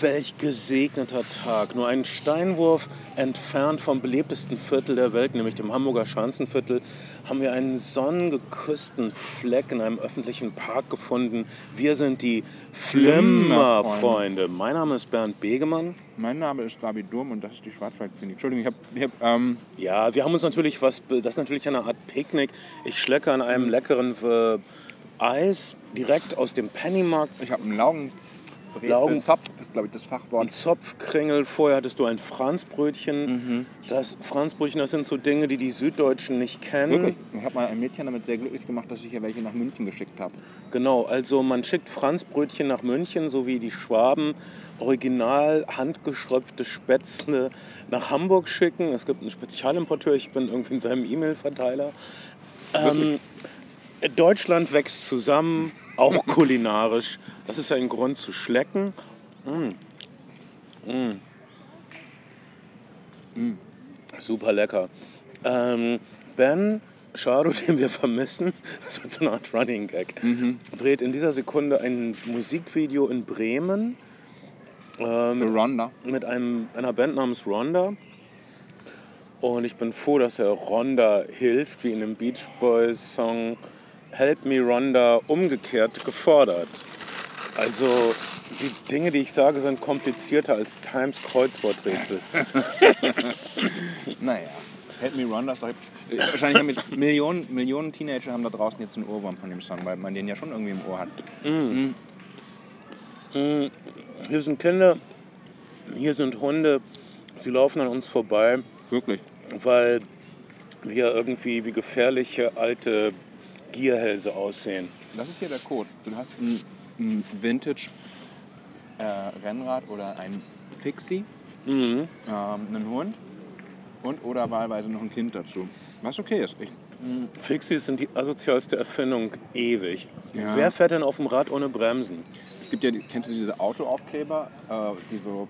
Welch gesegneter Tag. Nur einen Steinwurf entfernt vom belebtesten Viertel der Welt, nämlich dem Hamburger Schanzenviertel, haben wir einen sonnengeküssten Fleck in einem öffentlichen Park gefunden. Wir sind die Flimmerfreunde. Mein Name ist Bernd Begemann. Mein Name ist Gabi Durm und das ist die Schwarzwaldklinik. Entschuldigung, ich habe... Hab, ähm, Ja, wir haben uns natürlich was, das ist natürlich eine Art Picknick. Ich schlecke an einem leckeren äh, Eis direkt aus dem Pennymarkt. ich hab einen Laugen... Laugen- Zopf ist, glaube ich, das Fachwort. Und Zopfkringel, vorher hattest du ein Franzbrötchen. Das Franzbrötchen, das sind so Dinge, die die Süddeutschen nicht kennen. Wirklich? Ich habe mal ein Mädchen damit sehr glücklich gemacht, dass ich ihr welche nach München geschickt habe. Genau, also man schickt Franzbrötchen nach München, so wie die Schwaben original handgeschröpfte Spätzle nach Hamburg schicken. Es gibt einen Spezialimporteur, ich bin irgendwie in seinem E-Mail-Verteiler. Ähm, Deutschland wächst zusammen, auch kulinarisch. Das ist ein Grund zu schlecken. Mm. Mm. Super lecker. Ähm, ben Schado, den wir vermissen, das wird so eine Art Running Gag, dreht in dieser Sekunde ein Musikvideo in Bremen ähm, Für Rhonda. mit einem, einer Band namens Rhonda. Und ich bin froh, dass er Rhonda hilft, wie in dem Beach Boys Song Help Me Rhonda umgekehrt gefordert. Also die Dinge, die ich sage, sind komplizierter als Times Kreuzworträtsel. Naja. Help Me Rhonda ist doch... Wahrscheinlich haben jetzt Millionen, Millionen Teenager haben da draußen jetzt einen Ohrwurm von dem Song, weil man den ja schon irgendwie im Ohr hat. Hier sind Kinder, hier sind Hunde, sie laufen an uns vorbei, Wirklich. weil wir irgendwie wie gefährliche alte Gierhälse aussehen. Das ist hier der Code. Du hast ein, ein Vintage äh, oder ein Fixie, Mhm. ähm, einen Hund und oder wahlweise noch ein Kind dazu. Was okay ist. Ich, Fixies sind die asozialste Erfindung ewig. Ja. Wer fährt denn auf dem Rad ohne Bremsen? es gibt ja, kennst du diese Autoaufkleber, äh, die so,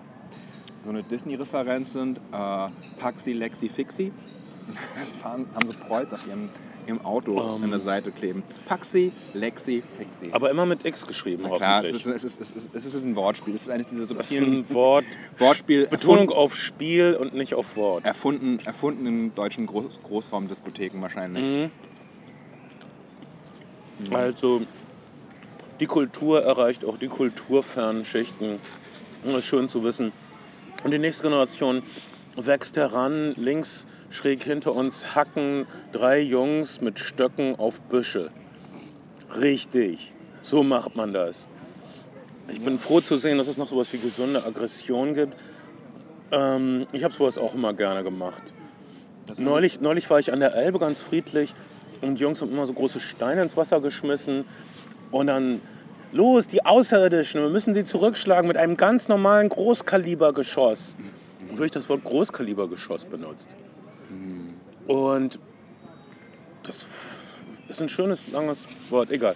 so eine Disney-Referenz sind? Äh, Paxi, Lexi, Fixi. Die fahren, haben so Kreuz auf ihrem, ihrem Auto an der Seite kleben. Paxi, Lexi, Fixi. Aber immer mit X geschrieben, Klar, es hoffentlich. ist, es, ist, es, ist, es ist ein Wortspiel. Es ist eines dieser subtilen ein Wort. Wortspiel. Betonung auf Spiel und nicht auf Wort. Erfunden, erfunden in deutschen Groß Großraumdiskotheken wahrscheinlich. Also die Kultur erreicht auch die kulturfernen Schichten. Das ist schön zu wissen. Und die nächste Generation wächst heran. Links schräg hinter uns hacken drei Jungs mit Stöcken auf Büsche. Richtig. So macht man das. Ich bin froh zu sehen, dass es noch sowas wie gesunde Aggression gibt. Ähm, ich habe sowas auch immer gerne gemacht. Neulich, neulich war ich an der Elbe ganz friedlich und die Jungs haben immer so große Steine ins Wasser geschmissen und dann, los, die Außerirdischen, wir müssen sie zurückschlagen mit einem ganz normalen Großkalibergeschoss. Dann habe ich das Wort Großkalibergeschoss benutzt. Und das ist ein schönes, langes Wort, egal.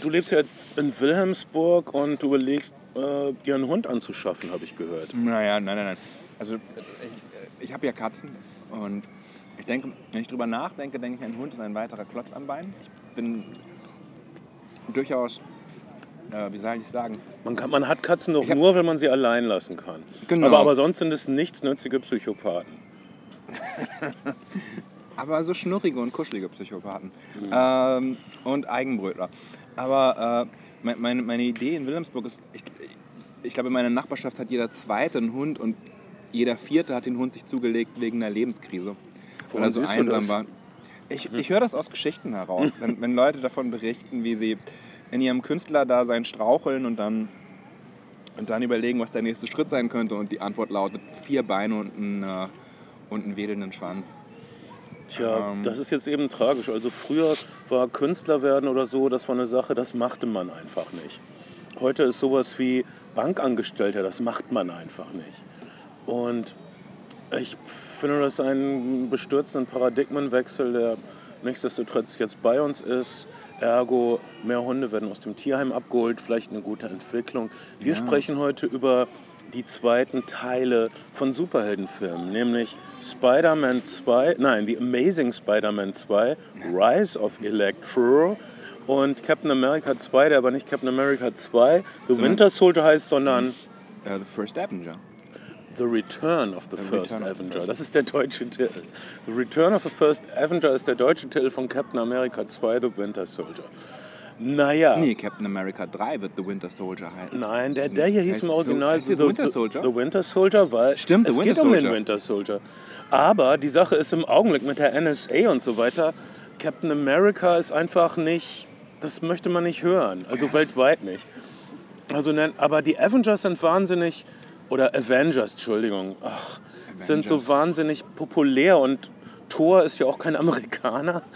Du lebst ja jetzt in Wilhelmsburg und du überlegst, äh, dir einen Hund anzuschaffen, habe ich gehört. Naja, nein, nein, nein. Also ich, ich habe ja Katzen und ich denke, wenn ich drüber nachdenke, denke ich, ein Hund ist ein weiterer Klotz am Bein. Ich bin durchaus, äh, wie soll ich sagen, Man, kann, man hat Katzen doch nur, wenn man sie allein lassen kann. Genau. Aber, aber sonst sind es nichtsnützige Psychopathen. aber so schnurrige und kuschelige Psychopathen ähm, und Eigenbrötler. Aber äh, me- meine, meine Idee in Wilhelmsburg ist, ich, ich glaube, in meiner Nachbarschaft hat jeder Zweite einen Hund und jeder Vierte hat den Hund sich zugelegt wegen einer Lebenskrise, weil er so einsam war. Ich, ich höre das aus Geschichten heraus, wenn, wenn Leute davon berichten, wie sie in ihrem Künstlerdasein straucheln und dann, und dann überlegen, was der nächste Schritt sein könnte und die Antwort lautet vier Beine und ein, äh, und einen wedelnden Schwanz. Tja, Ähm. das ist jetzt eben tragisch. Also früher war Künstler werden oder so, das war eine Sache, das machte man einfach nicht. Heute ist sowas wie Bankangestellter, das macht man einfach nicht. Und ich finde das einen bestürzenden Paradigmenwechsel, der nichtsdestotrotz jetzt bei uns ist. Ergo, mehr Hunde werden aus dem Tierheim abgeholt, vielleicht eine gute Entwicklung. Wir Ja. sprechen heute über die zweiten Teile von Superheldenfilmen, nämlich Spider-Man 2, nein, The Amazing Spider-Man 2, Rise of Electro und Captain America 2, der aber nicht Captain America 2, The Winter Soldier heißt, sondern Äh, The First Avenger. The Return of the, The First Return the Avenger. Das ist der deutsche Titel. The Return of the First Avenger ist der deutsche Titel von Captain America 2, The Winter Soldier. Naja. Nee, Captain America 3 wird The Winter Soldier heißen. Nein, der, der hier hieß im The- Original der The Winter Soldier? The Winter Soldier, weil Stimmt, The es geht um den Soldier. Winter Soldier. Aber die Sache ist im Augenblick mit der NSA und so weiter, Captain America ist einfach nicht, das möchte man nicht hören, also weltweit nicht. Also, aber die Avengers sind wahnsinnig, oder Avengers, Entschuldigung, ach, sind so Avengers. wahnsinnig populär und Thor ist ja auch kein Amerikaner.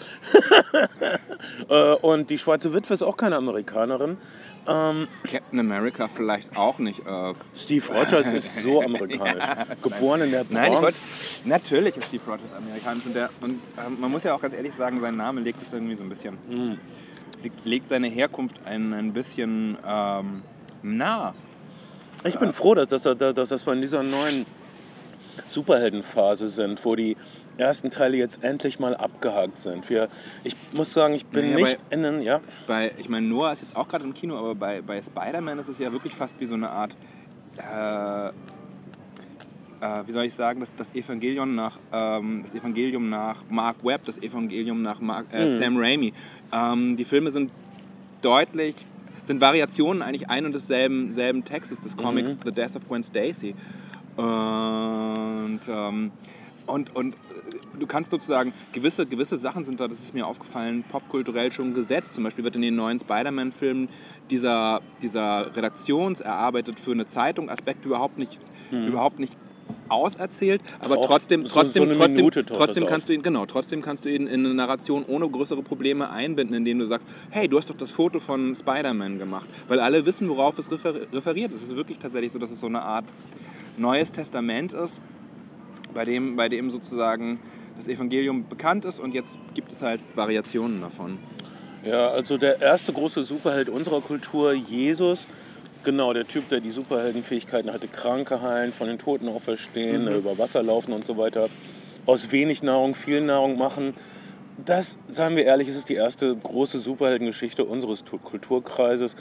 Äh, und die Schwarze Witwe ist auch keine Amerikanerin. Ähm, Captain America vielleicht auch nicht. Äh, Steve Rogers ist so amerikanisch. Geboren in der Bronx. Nein, ich wollte, natürlich ist Steve Rogers amerikanisch und, der, und ähm, man muss ja auch ganz ehrlich sagen, sein Name legt es irgendwie so ein bisschen, Mhm. sie legt seine Herkunft ein, ein bisschen ähm, nah. Ich bin froh, dass, dass, dass, dass, wir in dieser neuen Superheldenphase sind, wo die ersten Teile jetzt endlich mal abgehakt sind. Wir, ich muss sagen, ich bin Naja, nicht in den, ja, Bei, ich meine, Noah ist jetzt auch gerade im Kino, aber bei, bei Spider-Man ist es ja wirklich fast wie so eine Art, äh, äh, wie soll ich sagen, das, das Evangelium nach, ähm, das Evangelium nach Mark Webb, das Evangelium nach Mark, äh, Mhm. Sam Raimi. Ähm, die Filme sind deutlich, sind Variationen eigentlich ein und desselben selben Textes des Comics The Death of Gwen Stacy. Und, ähm, und, und äh, du kannst sozusagen, gewisse, gewisse Sachen sind da, das ist mir aufgefallen, popkulturell schon gesetzt. Zum Beispiel wird in den neuen Spider-Man-Filmen dieser, dieser redaktionserarbeitet für eine Zeitung Aspekt überhaupt nicht, überhaupt nicht auserzählt, aber Auch trotzdem, so- so trotzdem, trotzdem, trotzdem kannst du ihn, genau, trotzdem kannst du ihn in eine Narration ohne größere Probleme einbinden, indem du sagst, hey, du hast doch das Foto von Spider-Man gemacht, weil alle wissen, worauf es refer referiert. Es ist wirklich tatsächlich so, dass es so eine Art Neues Testament ist, bei dem, bei dem sozusagen das Evangelium bekannt ist und jetzt gibt es halt Variationen davon. Ja, also der erste große Superheld unserer Kultur, Jesus, genau, der Typ, der die Superheldenfähigkeiten hatte, Kranke heilen, von den Toten auferstehen, über Wasser laufen und so weiter, aus wenig Nahrung viel Nahrung machen. Das, sagen wir ehrlich, ist die erste große Superheldengeschichte unseres Tu- Kulturkreises.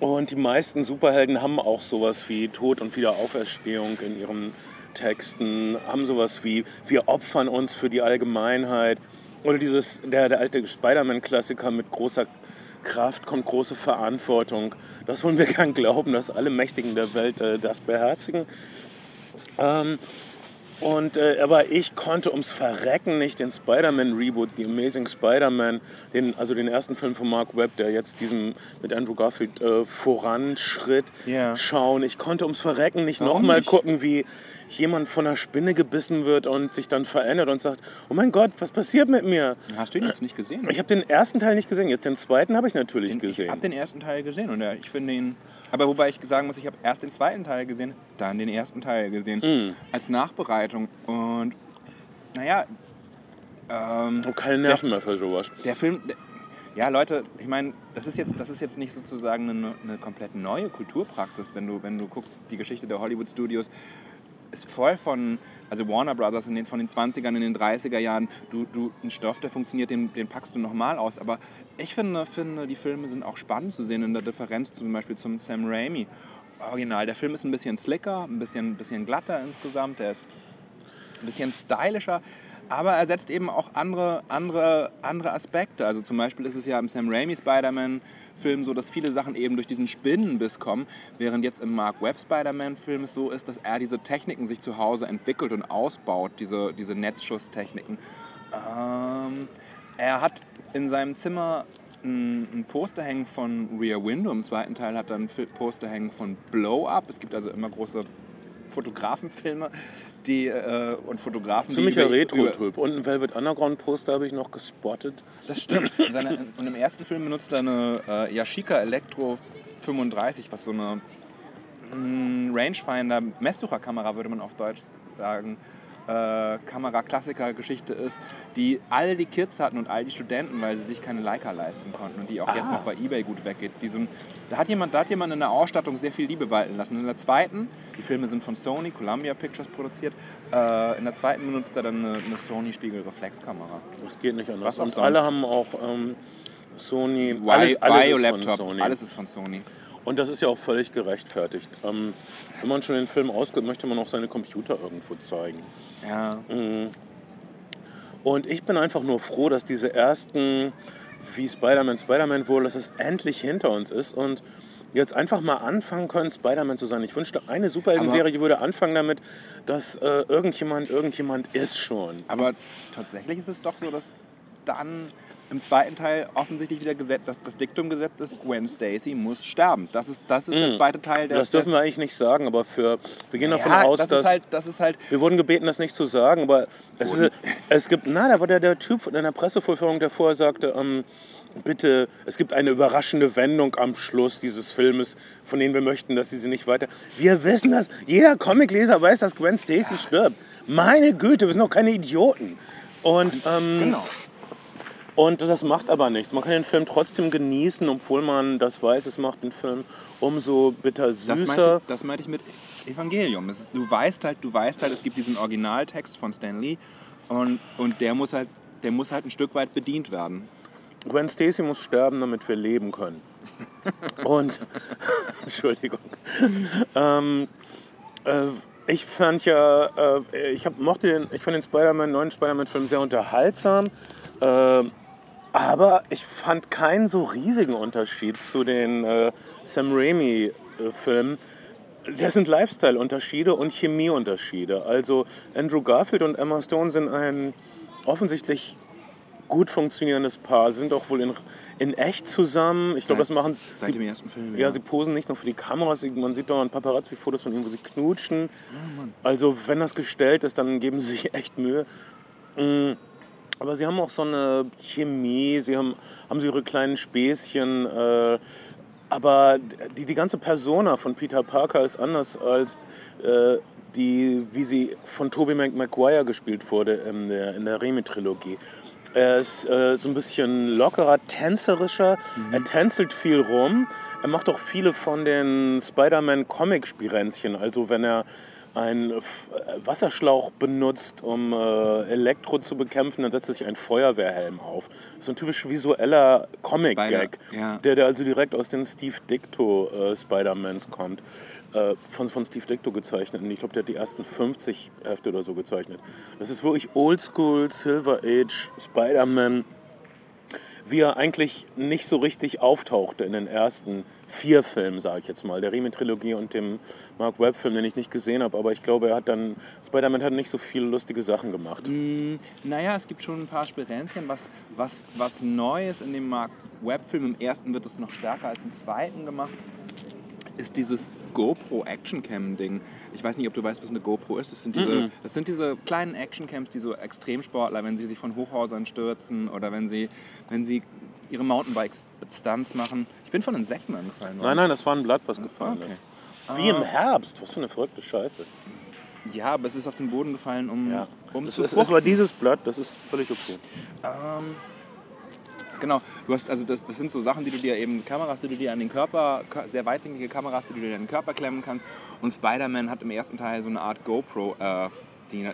Und die meisten Superhelden haben auch sowas wie Tod und Wiederauferstehung in ihren Texten, haben sowas wie wir opfern uns für die Allgemeinheit. Oder dieses, der, der alte Spider-Man-Klassiker mit großer Kraft kommt große Verantwortung. Das wollen wir gern glauben, dass alle Mächtigen der Welt äh, das beherzigen. Ähm, und, äh, aber ich konnte ums Verrecken nicht den Spider-Man-Reboot, The Amazing Spider-Man, den, also den ersten Film von Mark Webb, der jetzt diesem mit Andrew Garfield äh, voranschritt, Ja. schauen. Ich konnte ums Verrecken nicht nochmal gucken, wie jemand von einer Spinne gebissen wird und sich dann verändert und sagt, oh mein Gott, was passiert mit mir? Hast du ihn jetzt nicht gesehen? Ich habe den ersten Teil nicht gesehen, jetzt den zweiten habe ich natürlich Den- Ich gesehen. habe den ersten Teil gesehen und ja, ich finde ihn. Aber wobei ich sagen muss, ich habe erst den zweiten Teil gesehen, dann den ersten Teil gesehen. Mm. Als Nachbereitung. Und naja, ähm, Und keine Nerven mehr für sowas. der Film. der- Ja, Leute, ich meine, das ist jetzt, das ist jetzt nicht sozusagen eine, eine komplett neue Kulturpraxis, wenn du, wenn du guckst, die Geschichte der Hollywood Studios ist voll von, also Warner Brothers den, von den 20ern, in den 30er Jahren, du, du, ein Stoff, der funktioniert, den, den packst du nochmal aus. Aber ich finde, finde, die Filme sind auch spannend zu sehen in der Differenz zum Beispiel zum Sam Raimi. Original, der Film ist ein bisschen slicker, ein bisschen, bisschen glatter insgesamt, der ist ein bisschen stylischer, aber er setzt eben auch andere, andere, andere Aspekte. Also zum Beispiel ist es ja im Sam Raimi Spider-Man-Film so, dass viele Sachen eben durch diesen Spinnenbiss kommen, während jetzt im Mark Webb Spider-Man-Film es so ist, dass er diese Techniken sich zu Hause entwickelt und ausbaut, diese, diese Netzschusstechniken. Ähm, er hat in seinem Zimmer ein, Poster hängen von Rear Window, im zweiten Teil hat er ein Poster hängen von Blow Up. Es gibt also immer große Fotografenfilme die, äh, und Fotografen, Ziemlicher Retro-Typ. Und ein Velvet Underground-Poster habe ich noch gespottet. Das stimmt. Seine, und im ersten Film benutzt er eine äh, Yashica Electro 35, was so eine mm, Rangefinder Messtucher-Kamera, würde man auf Deutsch sagen, äh, Kamera-Klassiker-Geschichte ist, die all die Kids hatten und all die Studenten, weil sie sich keine Leica leisten konnten und die auch jetzt Ah. noch bei Ebay gut weggeht. Die sind, da, hat jemand, da hat jemand in der Ausstattung sehr viel Liebe walten lassen. In der zweiten, die Filme sind von Sony, Columbia Pictures produziert, äh, in der zweiten benutzt er dann eine, eine Sony Spiegelreflexkamera. Das geht nicht anders. Was Und alle haben auch ähm, Sony. Vi alles, alles Vio ist von Laptop, Sony. alles ist von Sony. Und das ist ja auch völlig gerechtfertigt. Ähm, wenn man schon den Film ausgibt, möchte man auch seine Computer irgendwo zeigen. Ja. Und ich bin einfach nur froh, dass diese ersten, wie Spider-Man, Spider-Man wurde, dass es endlich hinter uns ist und jetzt einfach mal anfangen können, Spider-Man zu sein. Ich wünschte, eine Superhelden-Serie würde anfangen damit, dass äh, irgendjemand, irgendjemand ist schon. Aber tatsächlich ist es doch so, dass dann im zweiten Teil offensichtlich wieder gesetzt, dass das Diktum gesetzt ist, Gwen Stacy muss sterben. Das ist, das ist der zweite Teil der Mm. Das dürfen wir eigentlich nicht sagen, aber für, wir gehen davon ja, aus, das dass... halt, das ist halt Wir wurden gebeten, das nicht zu sagen, aber es, ist, es gibt, na, da war der, der Typ in einer Pressevorführung, der vorher sagte, ähm, bitte, es gibt eine überraschende Wendung am Schluss dieses Filmes, von denen wir möchten, dass sie sie nicht weiter... Wir wissen das, jeder Comicleser weiß, dass Gwen Stacy stirbt. Meine Güte, wir sind doch keine Idioten. Und, ähm, genau. Und das macht aber nichts. Man kann den Film trotzdem genießen, obwohl man das weiß, es macht den Film umso bitter Das süßer. meinte, das meinte ich mit Evangelium. Ist, du weißt halt, du weißt halt, es gibt diesen Originaltext von Stan Lee und, und der muss halt, der muss halt ein Stück weit bedient werden. Gwen Stacy muss sterben, damit wir leben können. Und, Entschuldigung. Ähm, äh, ich fand ja, äh, ich hab, mochte den, ich fand den Spider-Man, neuen Spider-Man-Film sehr unterhaltsam. Äh, aber ich fand keinen so riesigen Unterschied zu den äh, Sam Raimi-Filmen. Das sind Lifestyle-Unterschiede und Chemieunterschiede. Also Andrew Garfield und Emma Stone sind ein offensichtlich gut funktionierendes Paar. Sie sind auch wohl in, in echt zusammen. Ich glaube, das machen seit sie. dem ersten Film. Ja, sie posen nicht nur für die Kameras, man sieht dauernd Paparazzi-Fotos von ihnen, wo sie knutschen. also wenn das gestellt ist, dann geben sie sich echt Mühe. Aber sie haben auch so eine Chemie, sie haben, haben sie ihre kleinen Späßchen. Äh, aber die, die ganze Persona von Peter Parker ist anders als äh, die, wie sie von Tobey Maguire gespielt wurde in der, in der Remi-Trilogie. Er ist äh, so ein bisschen lockerer, tänzerischer. Er tänzelt viel rum. Er macht auch viele von den Spider-Man-Comic-Spirenzchen. Also wenn er einen äh, Wasserschlauch benutzt, um äh, Elektro zu bekämpfen, dann setzt er sich einen Feuerwehrhelm auf. So ein typisch visueller Comic-Gag, ja. der, der also direkt aus den Steve Dicto äh, Spider-Mans kommt. Äh, von, von Steve Dicto gezeichnet. Und ich glaube, der hat die ersten 50 Hefte oder so gezeichnet. Das ist wirklich Oldschool, Silver Age, Spider-Man, wie er eigentlich nicht so richtig auftauchte in den ersten vier Filmen, sage ich jetzt mal. Der Riemen-Trilogie und dem Mark Webb-Film, den ich nicht gesehen habe. Aber ich glaube, er hat dann, Spider-Man hat nicht so viele lustige Sachen gemacht. Naja, es gibt schon ein paar Spirenzchen. Was, was, was Neues in dem Mark Webb-Film, im ersten wird es noch stärker als im zweiten gemacht, ist dieses GoPro Actioncam-Ding. Ich weiß nicht, ob du weißt, was eine GoPro ist. Das sind diese, das sind diese kleinen Actioncams, die so Extremsportler, wenn sie sich von Hochhäusern stürzen oder wenn sie, wenn sie ihre Mountainbike-Stunts machen. Ich bin von Insekten angefallen. Nein, nein, das war ein Blatt, was gefallen Okay. ist. Wie im Herbst. Was für eine verrückte Scheiße. Ja, aber es ist auf den Boden gefallen, um, Ja. um Es, zu es, es war dieses Blatt, das ist völlig okay. Genau, du hast also das, das sind so Sachen, die du dir eben Kameras, die du dir an den Körper, sehr weitwinklige Kameras, die du dir an den Körper klemmen kannst. Und Spider-Man hat im ersten Teil so eine Art GoPro, äh, die,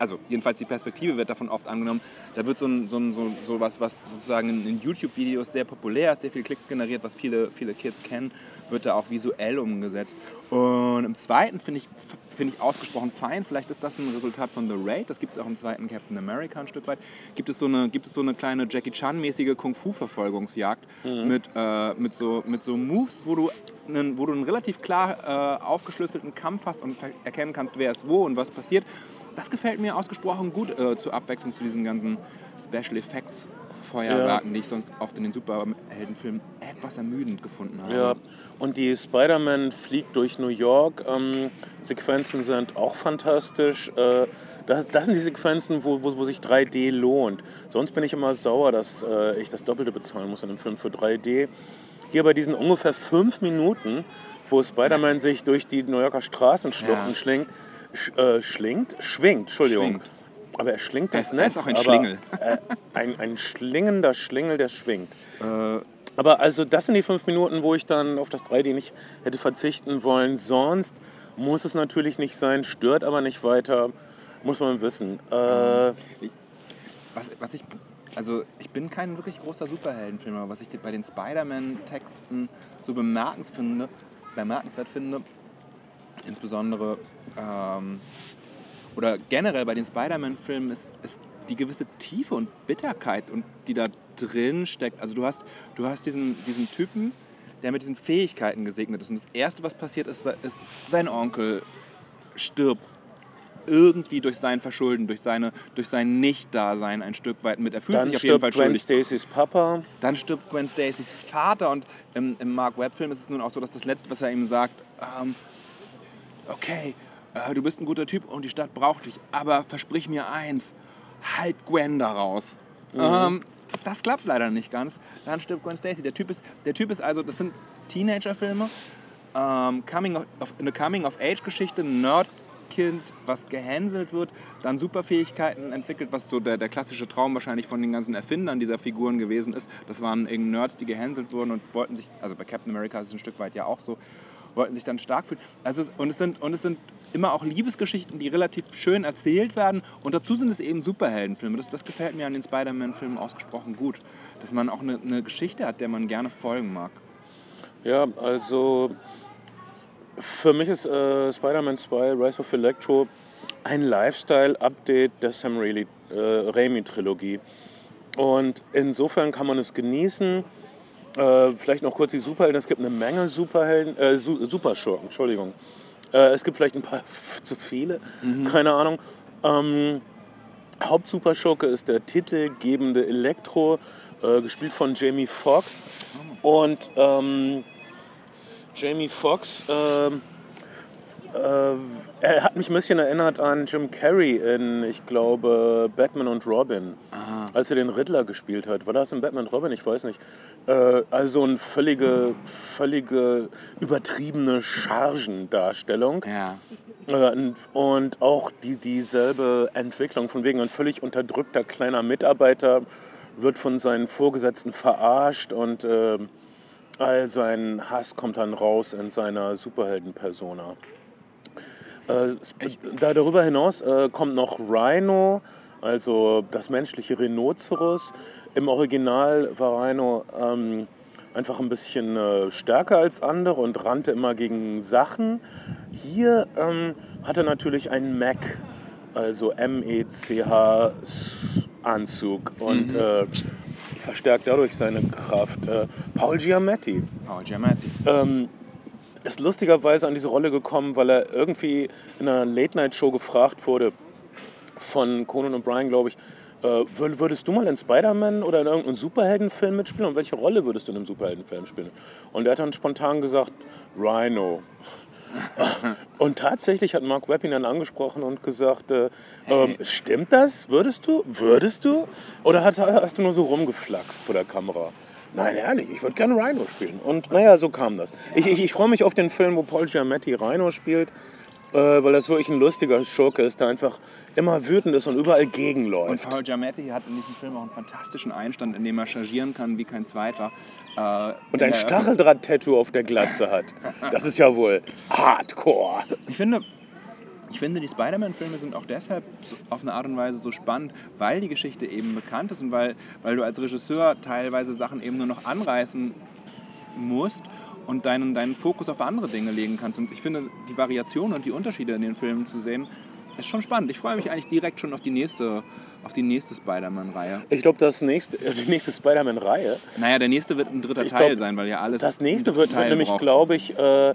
also jedenfalls die Perspektive wird davon oft angenommen. Da wird so ein, so ein so, so was, was sozusagen in, YouTube-Videos sehr populär ist, sehr viele Klicks generiert, was viele, viele Kids kennen, wird da auch visuell umgesetzt. Und im zweiten finde ich, finde ich ausgesprochen fein. Vielleicht ist das ein Resultat von The Raid. Das gibt es auch im zweiten Captain America ein Stück weit. Gibt es so eine, gibt es so eine kleine Jackie Chan-mäßige Kung-Fu-Verfolgungsjagd mit, äh, mit, so, mit so Moves, wo du einen, wo du einen relativ klar äh, aufgeschlüsselten Kampf hast und erkennen kannst, wer ist wo und was passiert. Das gefällt mir ausgesprochen gut äh, zur Abwechslung zu diesen ganzen Special Effects Feuerwerken, die ich sonst oft in den Superheldenfilmen etwas ermüdend gefunden habe. Ja, und die Spider-Man fliegt durch New York. Ähm, Sequenzen sind auch fantastisch. Äh, das, das sind die Sequenzen, wo, wo, wo sich 3D lohnt. Sonst bin ich immer sauer, dass äh, ich das Doppelte bezahlen muss in einem Film für 3D. Hier bei diesen ungefähr fünf Minuten, wo Spider-Man sich durch die New Yorker Straßenschluchten Ja. schlingt, sch, äh, schlingt, schwingt, Entschuldigung. Schwingt. Aber er schlingt das Er er ist Netz. auch ein aber, Schlingel. Äh, ein, ein schlingender Schlingel, der schwingt. Äh, Aber also das sind die fünf Minuten, wo ich dann auf das 3D nicht hätte verzichten wollen. Sonst muss es natürlich nicht sein, stört aber nicht weiter, muss man wissen. Äh, was, was ich also ich bin kein wirklich großer Superheldenfilmer. Was ich bei den Spider-Man-Texten so bemerkenswert finde, bemerkenswert finde insbesondere ähm, oder generell bei den Spider-Man-Filmen ist, ist die gewisse Tiefe und Bitterkeit, und die da drin steckt. Also du hast, du hast diesen, diesen Typen, der mit diesen Fähigkeiten gesegnet ist. Und das Erste, was passiert ist, ist sein Onkel stirbt irgendwie durch sein Verschulden, durch, seine, durch sein Nicht-Dasein ein Stück weit mit. Er fühlt Dann sich auf jeden Fall stirbt Gwen schuldig. Stacys Papa. Dann stirbt Gwen Stacys Vater und im, im Mark Webb-Film ist es nun auch so, dass das Letzte, was er ihm sagt, ähm, okay, äh, du bist ein guter Typ und die Stadt braucht dich, aber versprich mir eins, halt Gwen da raus. Ähm, das klappt leider nicht ganz. Dann stirbt Gwen Stacy. Der Typ ist, der typ ist also, das sind Teenager-Filme, ähm, Coming of, eine Coming-of-Age-Geschichte, Nerdkind, was gehänselt wird, dann Superfähigkeiten entwickelt, was so der, der klassische Traum wahrscheinlich von den ganzen Erfindern dieser Figuren gewesen ist. Das waren irgendwie Nerds, die gehänselt wurden und wollten sich, also bei Captain America ist es ein Stück weit ja auch so, wollten sich dann stark fühlen. Also es, und, es sind, und es sind immer auch Liebesgeschichten, die relativ schön erzählt werden. Und dazu sind es eben Superheldenfilme. Das, das gefällt mir an den Spider-Man-Filmen ausgesprochen gut. Dass man auch eine, eine Geschichte hat, der man gerne folgen mag. Ja, also für mich ist äh, Spider-Man 2 Rise of Electro ein Lifestyle-Update der Sam äh, Raimi-Trilogie. Und insofern kann man es genießen. Äh, vielleicht noch kurz die Superhelden. Es gibt eine Menge Superhelden, äh, Su Superschurken, Entschuldigung. Äh, es gibt vielleicht ein paar zu viele, keine Ahnung. Ähm, Hauptsuperschurke ist der titelgebende Elektro, äh, gespielt von Jamie Foxx. Und ähm, Jamie Foxx, ähm, äh, er hat mich ein bisschen erinnert an Jim Carrey in, ich glaube, Batman und Robin, als er den Riddler gespielt hat. War das in Batman und Robin? Ich weiß nicht. Äh, also eine völlige, völlige übertriebene Chargendarstellung. Ja. Äh, Und auch die, dieselbe Entwicklung, von wegen ein völlig unterdrückter kleiner Mitarbeiter wird von seinen Vorgesetzten verarscht und äh, all sein Hass kommt dann raus in seiner Superhelden-Persona. Äh, da darüber hinaus äh, kommt noch Rhino, also das menschliche Rhinoceros. Im Original war Rhino ähm, einfach ein bisschen äh, stärker als andere und rannte immer gegen Sachen. Hier ähm, hat er natürlich einen Mac, also M-E-C-H Anzug und äh, verstärkt dadurch seine Kraft. Äh, Paul Giamatti Paul Giamatti. ähm, ist lustigerweise an diese Rolle gekommen, weil er irgendwie in einer Late-Night-Show gefragt wurde von Conan O'Brien, glaube ich, äh, wür- würdest du mal in Spider-Man oder in irgendeinem Superheldenfilm mitspielen und welche Rolle würdest du in einem Superheldenfilm spielen? Und er hat dann spontan gesagt, Rhino. Und tatsächlich hat Mark Webb ihn dann angesprochen und gesagt, äh, ähm, stimmt das? Würdest du? Würdest du? Oder hast, hast du nur so rumgeflaxt vor der Kamera? Nein, ehrlich, ich würde gerne Rhino spielen. Und naja, so kam das. Ich, ich, ich freue mich auf den Film, wo Paul Giamatti Rhino spielt, äh, weil das wirklich ein lustiger Schurke ist, der einfach immer wütend ist und überall Und gegenläuft. Paul Giamatti hat in diesem Film auch einen fantastischen Einstand, in dem er chargieren kann wie kein zweiter. Äh, Und in ein Stacheldraht-Tattoo auf der Glatze hat. Das ist ja wohl Hardcore. Ich finde, ich finde, die Spider-Man-Filme sind auch deshalb auf eine Art und Weise so spannend, weil die Geschichte eben bekannt ist und weil, weil du als Regisseur teilweise Sachen eben nur noch anreißen musst und deinen, deinen Fokus auf andere Dinge legen kannst. Und ich finde, die Variationen und die Unterschiede in den Filmen zu sehen, ist schon spannend. Ich freue mich eigentlich direkt schon auf die nächste, auf die nächste Spider-Man-Reihe. Ich glaube, das nächste, äh, die nächste Spider-Man-Reihe, Naja, der nächste wird ein dritter Ich Teil glaub, sein, weil ja alles. das nächste wird, wird nämlich, glaube ich, äh,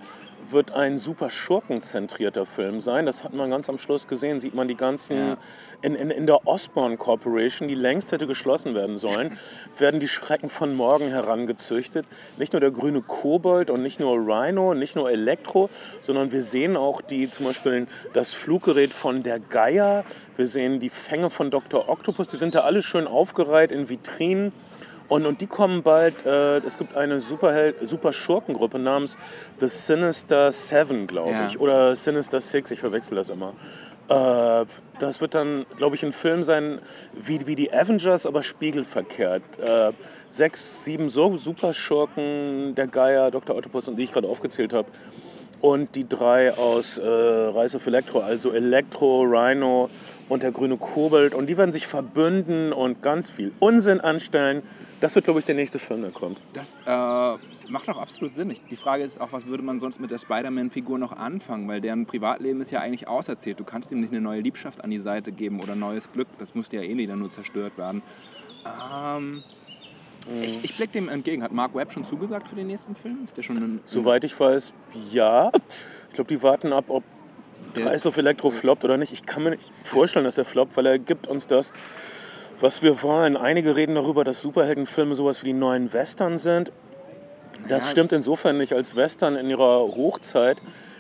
wird ein super schurkenzentrierter Film sein. Das hat man ganz am Schluss gesehen. Sieht man die ganzen, Ja. in, in, in der Osborne Corporation, die längst hätte geschlossen werden sollen, werden die Schrecken von morgen herangezüchtet. Nicht nur der grüne Kobold und nicht nur Rhino, nicht nur Elektro, sondern wir sehen auch die, zum Beispiel das Fluggerät von der Geier. Wir sehen die Fänge von Dr. Octopus. Die sind da alle schön aufgereiht in Vitrinen. Und, und die kommen bald, äh, es gibt eine Superheld, super Schurkengruppe namens The Sinister Seven, glaube Ja. ich. Oder Sinister Six, ich verwechsel das immer. Äh, das wird dann, glaube ich, ein Film sein wie, wie die Avengers, aber spiegelverkehrt. Äh, sechs, sieben so Superschurken, der Geier, Dr. Octopus und die ich gerade aufgezählt habe. Und die drei aus äh, Rise of Electro, also Electro, Rhino und der grüne Kobold. Und die werden sich verbünden und ganz viel Unsinn anstellen. Das wird, glaube ich, der nächste Film, der kommt. Das äh, macht auch absolut Sinn. Die Frage ist auch, was würde man sonst mit der Spider-Man-Figur noch anfangen? Weil deren Privatleben ist ja eigentlich auserzählt. Du kannst ihm nicht eine neue Liebschaft an die Seite geben oder neues Glück. Das müsste ja eh wieder nur zerstört werden. Ähm, ich, ich blicke dem entgegen. Hat Mark Webb schon zugesagt für den nächsten Film? Ist der schon Soweit ich weiß, ja. Ich glaube, die warten ab, ob Rise of Electro floppt oder nicht. Ich kann mir nicht vorstellen, dass er floppt, weil er gibt uns das, was wir wollen. Einige reden darüber, dass Superheldenfilme sowas wie die neuen Western sind. Das Ja. stimmt insofern nicht. Als Western in ihrer Hochzeit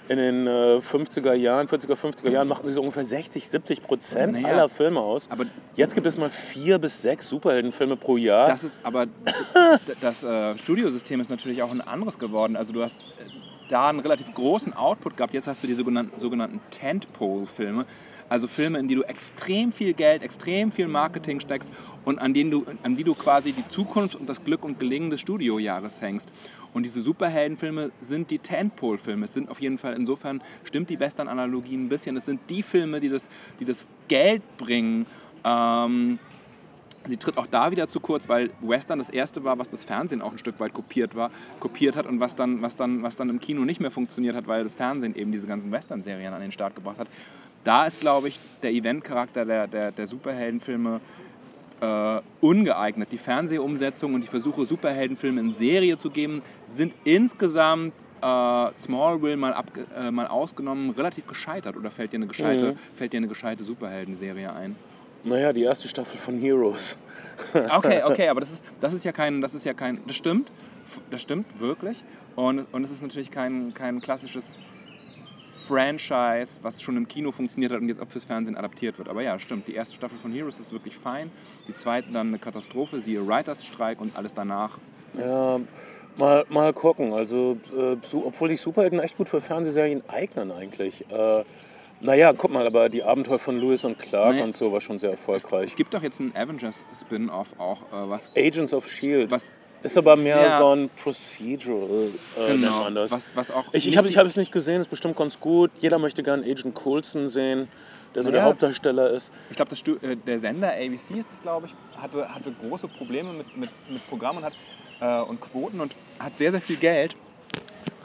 in den äh, 50er Jahren, 40er, 50er Jahren machten sie so ungefähr 60, 70 Prozent Naja, aller Filme aus. aber- Jetzt gibt es mal vier bis sechs Superheldenfilme pro Jahr. Das ist aber das äh, Studiosystem ist natürlich auch ein anderes geworden. Also du hast äh, da einen relativ großen Output gehabt. Jetzt hast du die sogenannten, sogenannten Tentpole-Filme. Also Filme, in die du extrem viel Geld, extrem viel Marketing steckst und an, denen du, an die du quasi die Zukunft und das Glück und Gelingen des Studiojahres hängst. Und diese Superheldenfilme sind die Tentpole-Filme. Es sind auf jeden Fall, insofern stimmt die Western-Analogie ein bisschen. Es sind die Filme, die das, die das Geld bringen. Ähm, Sie tritt auch da wieder zu kurz, weil Western das erste war, was das Fernsehen auch ein Stück weit kopiert, war, kopiert hat und was dann, was, dann, was dann im Kino nicht mehr funktioniert hat, weil das Fernsehen eben diese ganzen Western-Serien an den Start gebracht hat. Da ist, glaube ich, der Event-Charakter der, der, der Superheldenfilme äh, ungeeignet. Die Fernsehumsetzung und die Versuche, Superheldenfilme in Serie zu geben, sind insgesamt, äh, Smallville mal, äh, mal ausgenommen, relativ gescheitert. Oder fällt dir eine gescheite, Mhm. fällt dir eine gescheite Superheldenserie ein? Naja, die erste Staffel von Heroes. Okay, okay, aber das ist, das ist ja kein, das ist ja kein, das stimmt, das stimmt wirklich. Und, und es ist natürlich kein, kein klassisches Franchise, was schon im Kino funktioniert hat und jetzt auch fürs Fernsehen adaptiert wird. Aber ja, stimmt, die erste Staffel von Heroes ist wirklich fein, die zweite dann eine Katastrophe, siehe Writers Streik und alles danach. Ja, mal, mal gucken. Also, äh, so, obwohl sich Superhelden echt gut für Fernsehserien eignen eigentlich. Äh, naja, guck mal, aber die Abenteuer von Lewis und Clark Nee. und so war schon sehr erfolgreich. Es gibt doch jetzt einen Avengers-Spin-Off auch, äh, was, Agents of S.H.I.E.L.D. was Ist aber mehr Ja. so ein Procedural, äh, genau, das. was, was auch ich ich habe ich hab es nicht gesehen, ist bestimmt ganz gut. Jeder möchte gern Agent Coulson sehen, der so der Naja. Hauptdarsteller ist. Ich glaube, äh, der Sender ABC ist das, glaube ich, hatte, hatte große Probleme mit, mit, mit Programmen und, hat, äh, und Quoten und hat sehr, sehr viel Geld,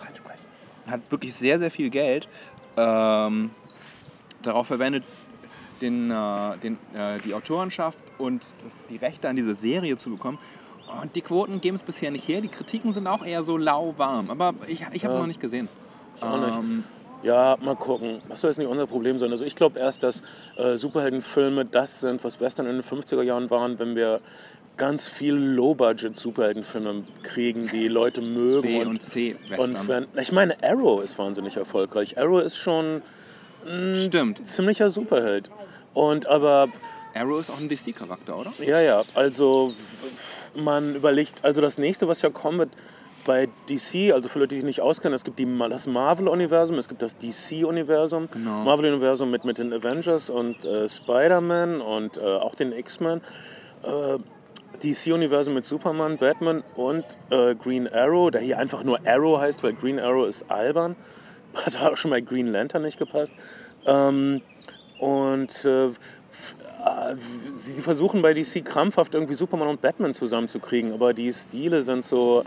Reinsprechen. hat wirklich sehr, sehr viel Geld ähm, darauf verwendet, den, äh, den, äh, die Autorenschaft und das, die Rechte an diese Serie zu bekommen. Und die Quoten geben es bisher nicht her. Die Kritiken sind auch eher so lauwarm. Aber ich, ich habe es Ja. noch nicht gesehen. Ich auch nicht. Ähm, Ja, mal gucken. Das soll jetzt nicht unser Problem sein. Also ich glaube erst, dass äh, Superheldenfilme das sind, was Western in den 50er Jahren waren, wenn wir ganz viel Low-Budget-Superheldenfilme kriegen, die Leute mögen. B und C Western. und wenn, ich meine, Arrow ist wahnsinnig erfolgreich. Arrow ist schon Stimmt. ein ziemlicher Superheld. Und aber, Arrow ist auch ein DC-Charakter, oder? ja, ja, also man überlegt, also das nächste, was ja kommen wird bei DC, also für Leute, die sich nicht auskennen, es gibt die, das Marvel-Universum, es gibt das DC-Universum, Genau. Marvel-Universum mit, mit den Avengers und äh, Spider-Man und äh, auch den X-Men. Äh, DC-Universum mit Superman, Batman und äh, Green Arrow, der hier einfach nur Arrow heißt, weil Green Arrow ist albern. Hat auch schon bei Green Lantern nicht gepasst. Ähm, und äh, äh, sie, versuchen bei DC krampfhaft irgendwie Superman und Batman zusammenzukriegen, aber die Stile sind so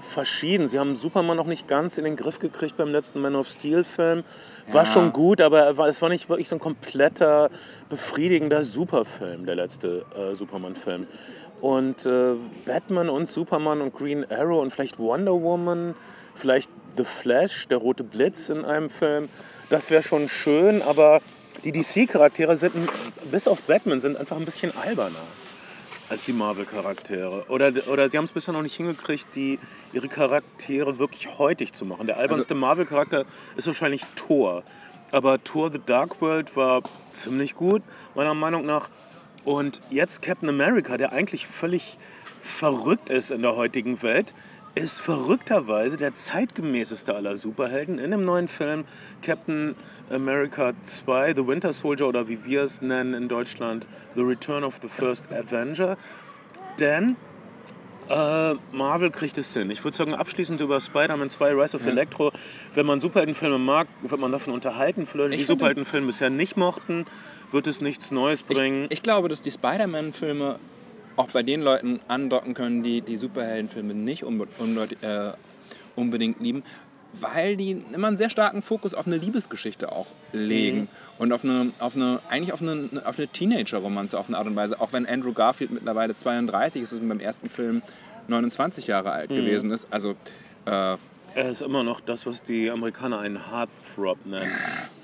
verschieden. Sie haben Superman noch nicht ganz in den Griff gekriegt beim letzten Man of Steel-Film. War Ja. schon gut, aber er es war nicht wirklich so ein kompletter, befriedigender Superfilm, der letzte äh, Superman-Film. Und äh, Batman und Superman und Green Arrow und vielleicht Wonder Woman, vielleicht The Flash, der rote Blitz in einem Film, das wäre schon schön, aber die DC-Charaktere sind, bis auf Batman, sind einfach ein bisschen alberner als die Marvel-Charaktere. Oder, oder sie haben es bisher noch nicht hingekriegt, die, ihre Charaktere wirklich heutig zu machen. Der albernste Marvel-Charakter ist wahrscheinlich Thor. Aber Thor The Dark World war ziemlich gut, meiner Meinung nach. Und jetzt Captain America, der eigentlich völlig verrückt ist in der heutigen Welt, ist verrückterweise der zeitgemäßeste aller Superhelden in dem neuen Film Captain America 2, The Winter Soldier oder wie wir es nennen in Deutschland, The Return of the First Avenger. Denn äh, Marvel kriegt es hin. Ich würde sagen, abschließend über Spider-Man 2, Rise of Electro, wenn man Superheldenfilme mag, wird man davon unterhalten. Für Leute, die Ich Superheldenfilme bisher nicht mochten, wird es nichts Neues bringen. Ich glaube, dass die Spider-Man-Filme auch bei den Leuten andocken können, die die Superheldenfilme nicht unbe äh, unbedingt lieben, weil die immer einen sehr starken Fokus auf eine Liebesgeschichte auch legen. Mhm. Und auf eine, auf eine, eigentlich auf eine, auf eine Teenager-Romanze auf eine Art und Weise. Auch wenn Andrew Garfield mittlerweile 32 ist und beim ersten Film 29 Jahre alt Mhm. gewesen ist. Also äh, Er ist immer noch das, was die Amerikaner einen Heartthrob nennen.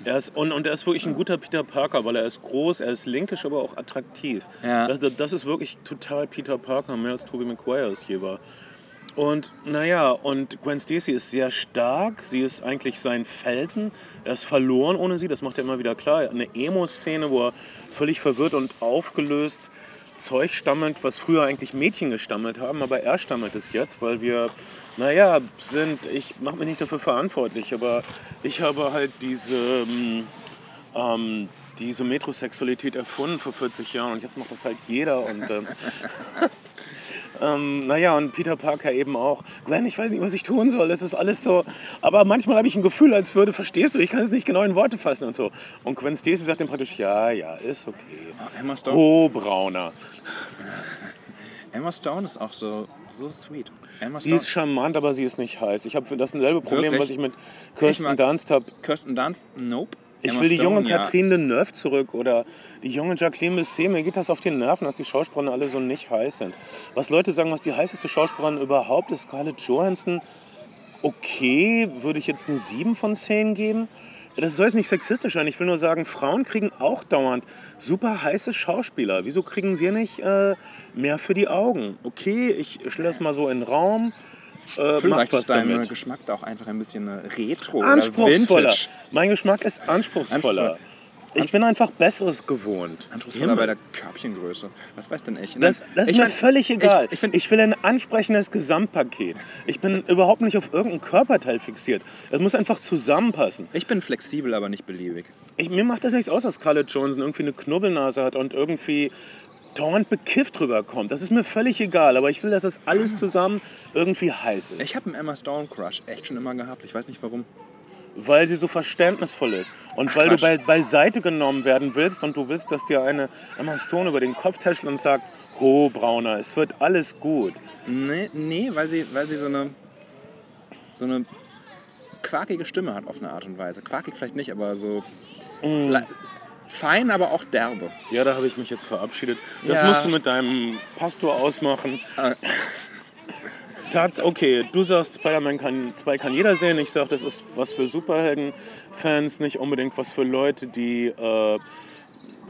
Er ist, und, und er ist wirklich ein guter Peter Parker, weil er ist groß, er ist linkisch, aber auch attraktiv. Ja. Das, das ist wirklich total Peter Parker, mehr als Tobey Maguire es je war. Und naja, und Gwen Stacy ist sehr stark, sie ist eigentlich sein Felsen. Er ist verloren ohne sie, das macht er immer wieder klar. Eine Emo-Szene, wo er völlig verwirrt und aufgelöst Zeug stammelt, was früher eigentlich Mädchen gestammelt haben, aber er stammelt es jetzt, weil wir, naja, sind, ich mache mich nicht dafür verantwortlich, aber ich habe halt diese, ähm, ähm, diese Metrosexualität erfunden vor 40 Jahren und jetzt macht das halt jeder und ähm, ähm, naja, und Peter Parker eben auch. Gwen, ich weiß nicht, was ich tun soll. Es ist alles so. Aber manchmal habe ich ein Gefühl, als würde, verstehst du, ich kann es nicht genau in Worte fassen und so. Und Gwen Stacy sagt ihm praktisch, ja, ja, ist okay. Emma Stone, Oh, Brauner. Emma Stone ist auch so, so sweet. Emma Sie ist charmant, aber sie ist nicht heiß. Ich habe für das selbe Problem, Wirklich? was ich mit Kirsten mag- Dunst habe. Kirsten Dunst, nope. Ich Emma will die junge Stone, ja. Catherine Deneuve zurück oder die junge Jacqueline Bisset. Mir geht das auf die Nerven, dass die Schauspielerinnen alle so nicht heiß sind. Was Leute sagen, was die heißeste Schauspielerin überhaupt ist, Scarlett Johansson. Okay, würde ich jetzt eine 7 von 10 geben. Das soll jetzt nicht sexistisch sein. Ich will nur sagen, Frauen kriegen auch dauernd super heiße Schauspieler. Wieso kriegen wir nicht äh, mehr für die Augen? Okay, ich stelle das mal so in den Raum. Äh, Vielleicht macht was ist dein damit. Geschmack da auch einfach ein bisschen äh, retro Anspruchsvoller. Mein Geschmack ist anspruchsvoller. Ich bin einfach Besseres gewohnt. Anspruchsvoller bei der Körbchengröße. Was weiß denn ich? Das, das ist ich mir völlig egal. Ich, Ich, ich will ein ansprechendes Gesamtpaket. Ich bin überhaupt nicht auf irgendein Körperteil fixiert. Es muss einfach zusammenpassen. ich bin flexibel, aber nicht beliebig. Ich, mir macht das nichts aus, dass Scarlett Johansson irgendwie eine Knubbelnase hat und irgendwie dauernd bekifft rüberkommt. Das ist mir völlig egal, aber ich will, dass das alles zusammen irgendwie heiß ist. Ich habe einen Emma Stone Crush echt schon immer gehabt. Ich weiß nicht warum. Weil sie so verständnisvoll ist. Und weil du Quatsch. bei, beiseite genommen werden willst und du willst, dass dir eine Emma Stone über den Kopf tätschelt und sagt, Ho, Brauner, es wird alles gut. Nee, nee weil, sie, weil sie so eine, so eine quakige Stimme hat auf eine Art und Weise. Quakig vielleicht nicht, aber so Mm. fein, aber auch derbe. Ja, da habe ich mich jetzt verabschiedet. Das Ja. musst du mit deinem Pastor ausmachen. Ah. Tats, okay, du sagst, Spider-Man kann, 2 kann jeder sehen. Ich sage, das ist was für Superhelden-Fans, nicht unbedingt was für Leute, die äh,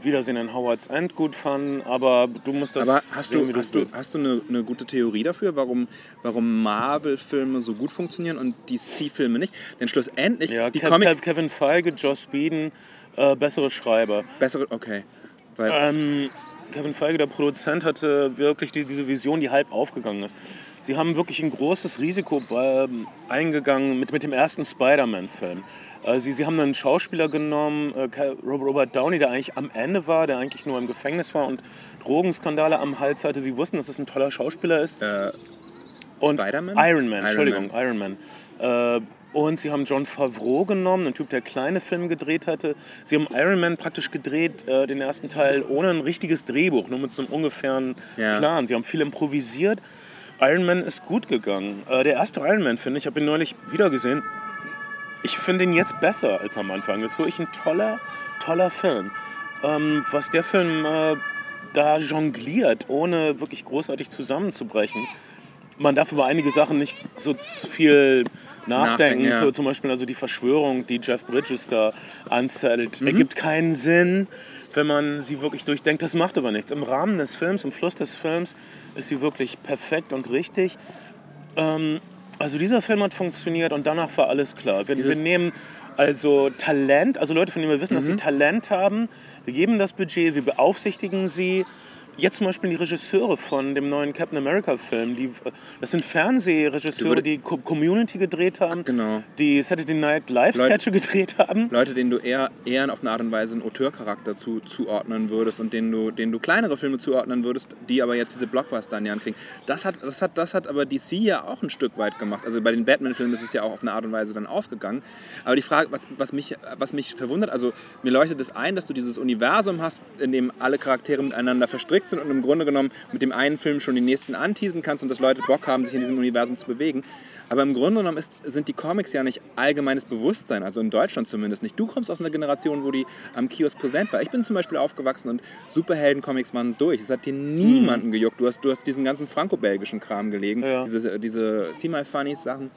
Wiedersehen in Howard's End gut fanden. Aber du musst das Aber hast sehen, du, wie hast du, hast du eine, eine gute Theorie dafür, warum, warum Marvel-Filme so gut funktionieren und DC-Filme nicht? Denn schlussendlich, Ja, die Kev, Comic... Kev, Kevin Feige, Joss Whedon, äh, bessere Schreiber. Bessere, okay. Ähm, Kevin Feige, der Produzent, hatte wirklich die, diese Vision, die halb aufgegangen ist. Sie haben wirklich ein großes Risiko ähm, eingegangen mit, mit dem ersten Spider-Man-Film. Äh, sie, sie haben einen Schauspieler genommen, äh, Robert Downey, der eigentlich am Ende war, der eigentlich nur im Gefängnis war und Drogenskandale am Hals hatte. Sie wussten, dass es ein toller Schauspieler ist. äh, Und Spider-Man? Iron Man, Iron Entschuldigung, Iron Man. Und sie haben John Favreau genommen, ein Typ, der kleine Filme gedreht hatte. Sie haben Iron Man praktisch gedreht, äh, den ersten Teil, ohne ein richtiges Drehbuch, nur mit so einem ungefähren Ja. Plan. Sie haben viel improvisiert. Iron Man ist gut gegangen. Äh, der erste Iron Man, finde ich, habe ihn neulich wieder gesehen. Ich finde ihn jetzt besser als am Anfang. Das ist wirklich ein toller, toller Film. Ähm, was der Film äh, da jongliert, ohne wirklich großartig zusammenzubrechen. Man darf über einige Sachen nicht so viel nachdenken. Nachdenken, ja. so, zum Beispiel also die Verschwörung, die Jeff Bridges da anzettelt, Mhm. ergibt keinen Sinn, wenn man sie wirklich durchdenkt. Das macht aber nichts. Im Rahmen des Films, im Fluss des Films ist sie wirklich perfekt und richtig. Ähm, also dieser Film hat funktioniert und danach war alles klar. Wir, wir nehmen also Talent, also Leute, von denen wir wissen, dass Mhm. sie Talent haben. Wir geben das Budget, wir beaufsichtigen sie. Jetzt zum Beispiel die Regisseure von dem neuen Captain America-Film, die, das sind Fernsehregisseure, die Co Community gedreht haben, Genau. die Saturday Night Live-Sketche gedreht haben. Leute, denen du eher, eher auf eine Art und Weise einen Auteurcharakter zu, zuordnen würdest und denen du, denen du kleinere Filme zuordnen würdest, die aber jetzt diese Blockbuster in die Hand kriegen. Das hat, das, hat, das hat aber DC ja auch ein Stück weit gemacht. Also bei den Batman-Filmen ist es ja auch auf eine Art und Weise dann aufgegangen. Aber die Frage, was, was, mich, was mich verwundert, also mir leuchtet es ein, dass du dieses Universum hast, in dem alle Charaktere miteinander verstrickt sind und im Grunde genommen mit dem einen Film schon den nächsten anteasen kannst und dass Leute Bock haben, sich in diesem Universum zu bewegen. Aber im Grunde genommen ist, sind die Comics ja nicht allgemeines Bewusstsein, also in Deutschland zumindest nicht. Du kommst aus einer Generation, wo die am Kiosk präsent war. Ich bin zum Beispiel aufgewachsen und Superhelden-Comics waren durch. Es hat dir niemanden gejuckt. Du hast, du hast diesen ganzen franco-belgischen Kram gelegen, Ja. diese, diese See My Funnies Sachen.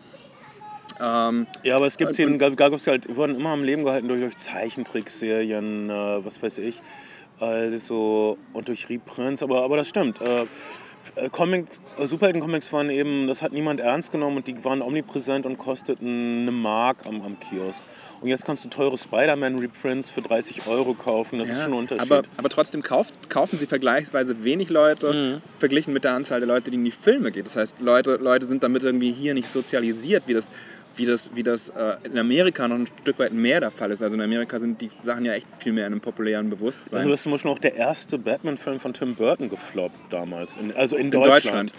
Ähm, Ja, aber es gibt eben, gab gab's halt, wurden immer am Leben gehalten durch, durch Zeichentrickserien, äh, was weiß ich, äh, so, und durch Reprints, aber, aber das stimmt. Äh, äh, Comics, äh, Superhelden-Comics waren eben, das hat niemand ernst genommen und die waren omnipräsent und kosteten eine Mark am, am Kiosk. Und jetzt kannst du teure Spider-Man-Reprints für 30 Euro kaufen, das ist Ja, schon ein Unterschied. Aber, aber trotzdem kauft, kaufen sie vergleichsweise wenig Leute, Mhm. verglichen mit der Anzahl der Leute, die in die Filme gehen. Das heißt, Leute, Leute sind damit irgendwie hier nicht sozialisiert, wie das, wie das, wie das äh, in Amerika noch ein Stück weit mehr der Fall ist. Also in Amerika sind die Sachen ja echt viel mehr in einem populären Bewusstsein. also ist zum Beispiel auch der erste Batman-Film von Tim Burton gefloppt damals, in, also in, Deutschland. Deutschland.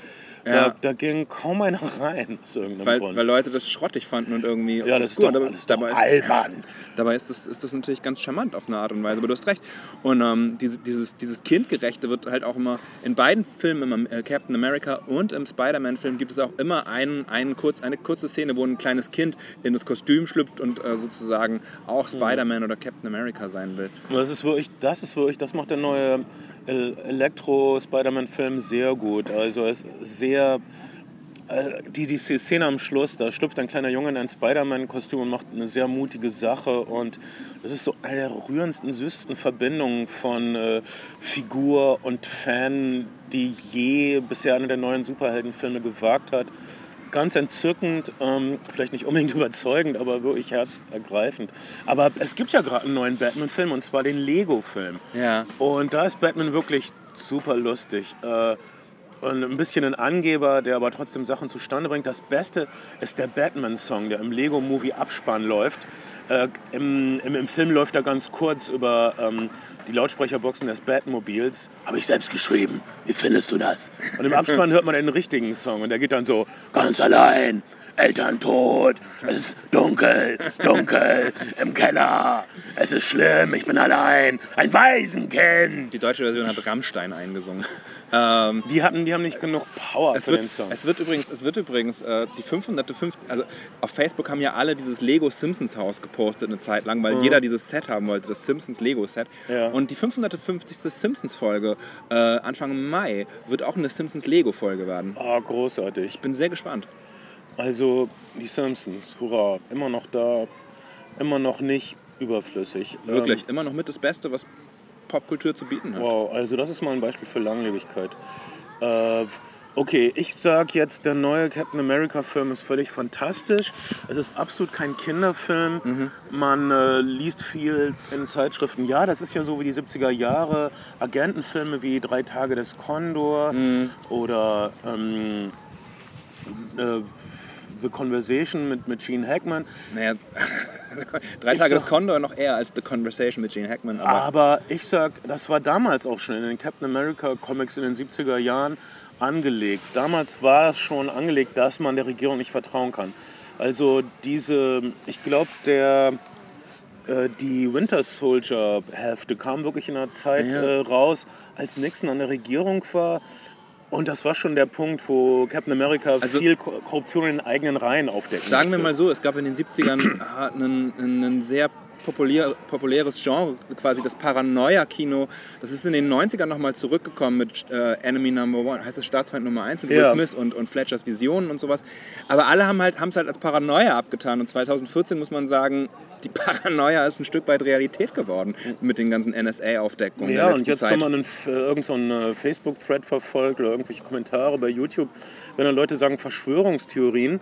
Ja. Da, da ging kaum einer rein, aus irgendeinem weil, Grund. weil Leute das schrottig fanden und irgendwie. Ja, das ist Gut, doch- aber das ist doch dabei albern. Dabei ist das, ist das natürlich ganz charmant auf eine Art und Weise, aber du hast recht. Und ähm, diese, dieses, dieses Kindgerechte wird halt auch immer in beiden Filmen, im äh, Captain America und im Spider-Man-Film, gibt es auch immer einen, einen kurz, eine kurze Szene, wo ein kleines Kind in das Kostüm schlüpft und äh, sozusagen auch Mhm. Spider-Man oder Captain America sein will. Das ist wirklich, das ist wirklich, das macht der neue Elektro-Spider-Man-Film sehr gut. Also er ist sehr, äh, die, die Szene am Schluss, da schlüpft ein kleiner Junge in ein Spider-Man-Kostüm und macht eine sehr mutige Sache und das ist so eine der rührendsten, süßesten Verbindungen von äh, Figur und Fan, die je bisher einer der neuen Superheldenfilme gewagt hat. Ganz entzückend, ähm, vielleicht nicht unbedingt überzeugend, aber wirklich herzergreifend. Aber es gibt ja gerade einen neuen Batman-Film und zwar den Lego-Film. Ja. Und da ist Batman wirklich super lustig. Äh, und ein bisschen ein Angeber, der aber trotzdem Sachen zustande bringt. Das Beste ist der Batman-Song, der im Lego-Movie-Abspann läuft. Äh, im, im, Im Film läuft er ganz kurz über ähm, die Lautsprecherboxen des Batmobils. Habe ich selbst geschrieben. Wie findest du das? Und im Abspann hört man den richtigen Song und der geht dann so: Ganz allein, Eltern tot, es ist dunkel, dunkel, im Keller, es ist schlimm, ich bin allein, ein Waisenkind. Die deutsche Version hat Rammstein eingesungen. Ähm, Die, hatten, die haben nicht genug Power Es für wird, den Song. es wird übrigens, es wird übrigens äh, die 550, also auf Facebook haben ja alle dieses Lego Simpsons Haus gepostet eine Zeit lang, weil jeder dieses Set haben wollte, das Simpsons Lego Set. Ja. Und die 550. Simpsons Folge äh, Anfang Mai wird auch eine Simpsons Lego Folge werden. Ah, großartig. Bin sehr gespannt. Also die Simpsons, hurra, immer noch da, immer noch nicht überflüssig. Wirklich, immer noch mit das Beste, was Popkultur zu bieten hat. Ähm, wow, also das ist mal ein Beispiel für Langlebigkeit. Äh, okay, ich sag jetzt, der neue Captain America-Film ist völlig fantastisch. Es ist absolut kein Kinderfilm. Mhm. Man äh, liest viel in Zeitschriften. Ja, das ist ja so wie die 70er Jahre Agentenfilme wie Drei Tage des Condor Mhm. oder ähm, äh, The Conversation mit, mit Gene Hackman. Naja, drei Ich Tage des sag- Condor noch eher als The Conversation mit Gene Hackman. Aber Aber ich sag, das war damals auch schon in den Captain America Comics in den 70er Jahren angelegt. Damals war es schon angelegt, dass man der Regierung nicht vertrauen kann. Also diese, ich glaube, der äh, die Winter Soldier Hälfte kam wirklich in einer Zeit Ja. äh, raus, als Nixon an der Regierung war. Und das war schon der Punkt, wo Captain America Also- viel Ko- Korruption in den eigenen Reihen aufdecken Sagen wir mal so, es gab in den 70ern ein, ein sehr populär, populäres Genre, quasi das Paranoia-Kino. Das ist in den 90ern nochmal zurückgekommen mit äh, Enemy Number One, heißt es Staatsfeind Nummer 1 mit Will Ja. Smith und, und Fletchers Visionen und sowas. Aber alle haben halt, es halt als Paranoia abgetan und 2014 muss man sagen, die Paranoia ist ein Stück weit Realität geworden mit den ganzen NSA-Aufdeckungen Ja, und jetzt, Zeit. wenn man einen, äh, irgend so einen äh, Facebook-Thread verfolgt oder irgendwelche Kommentare bei YouTube, wenn dann Leute sagen Verschwörungstheorien,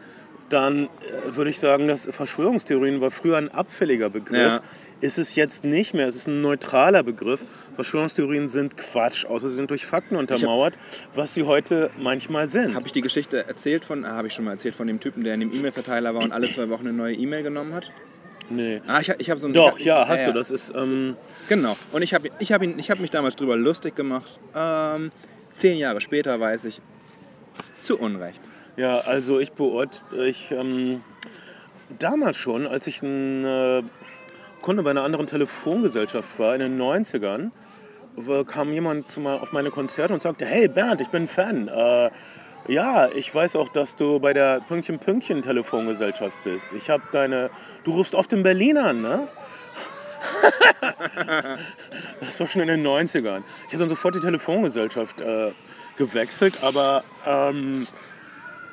dann äh, würde ich sagen, dass Verschwörungstheorien war früher ein abfälliger Begriff. Ja. ist es jetzt nicht mehr. Es ist ein neutraler Begriff. Verschwörungstheorien sind Quatsch, außer sie sind durch Fakten untermauert, was sie heute manchmal sind. Habe ich die Geschichte erzählt von, ah, habe ich schon mal erzählt von dem Typen, der in dem E-Mail-Verteiler war und alle zwei Wochen eine neue E-Mail genommen hat? Nee. Ah, ich, ich habe so ein, Doch, ja, hast du. Das ist. Ähm, Genau. Und ich habe ich hab ihn- ich hab mich damals drüber lustig gemacht. Ähm, zehn Jahre später weiß ich, zu Unrecht. Ja, also ich beurteile, ich ähm, damals schon, als ich ein äh, Kunde bei einer anderen Telefongesellschaft war, in den 90ern, w- kam jemand zu mal auf meine Konzerte und sagte, hey Bernd, ich bin Fan. Äh, ja, ich weiß auch, dass du bei der Pünktchen Pünktchen Telefongesellschaft bist. Ich habe deine, du rufst oft in Berlin an, ne? das war schon in den 90ern. Ich habe dann sofort die Telefongesellschaft äh, gewechselt, aber ähm,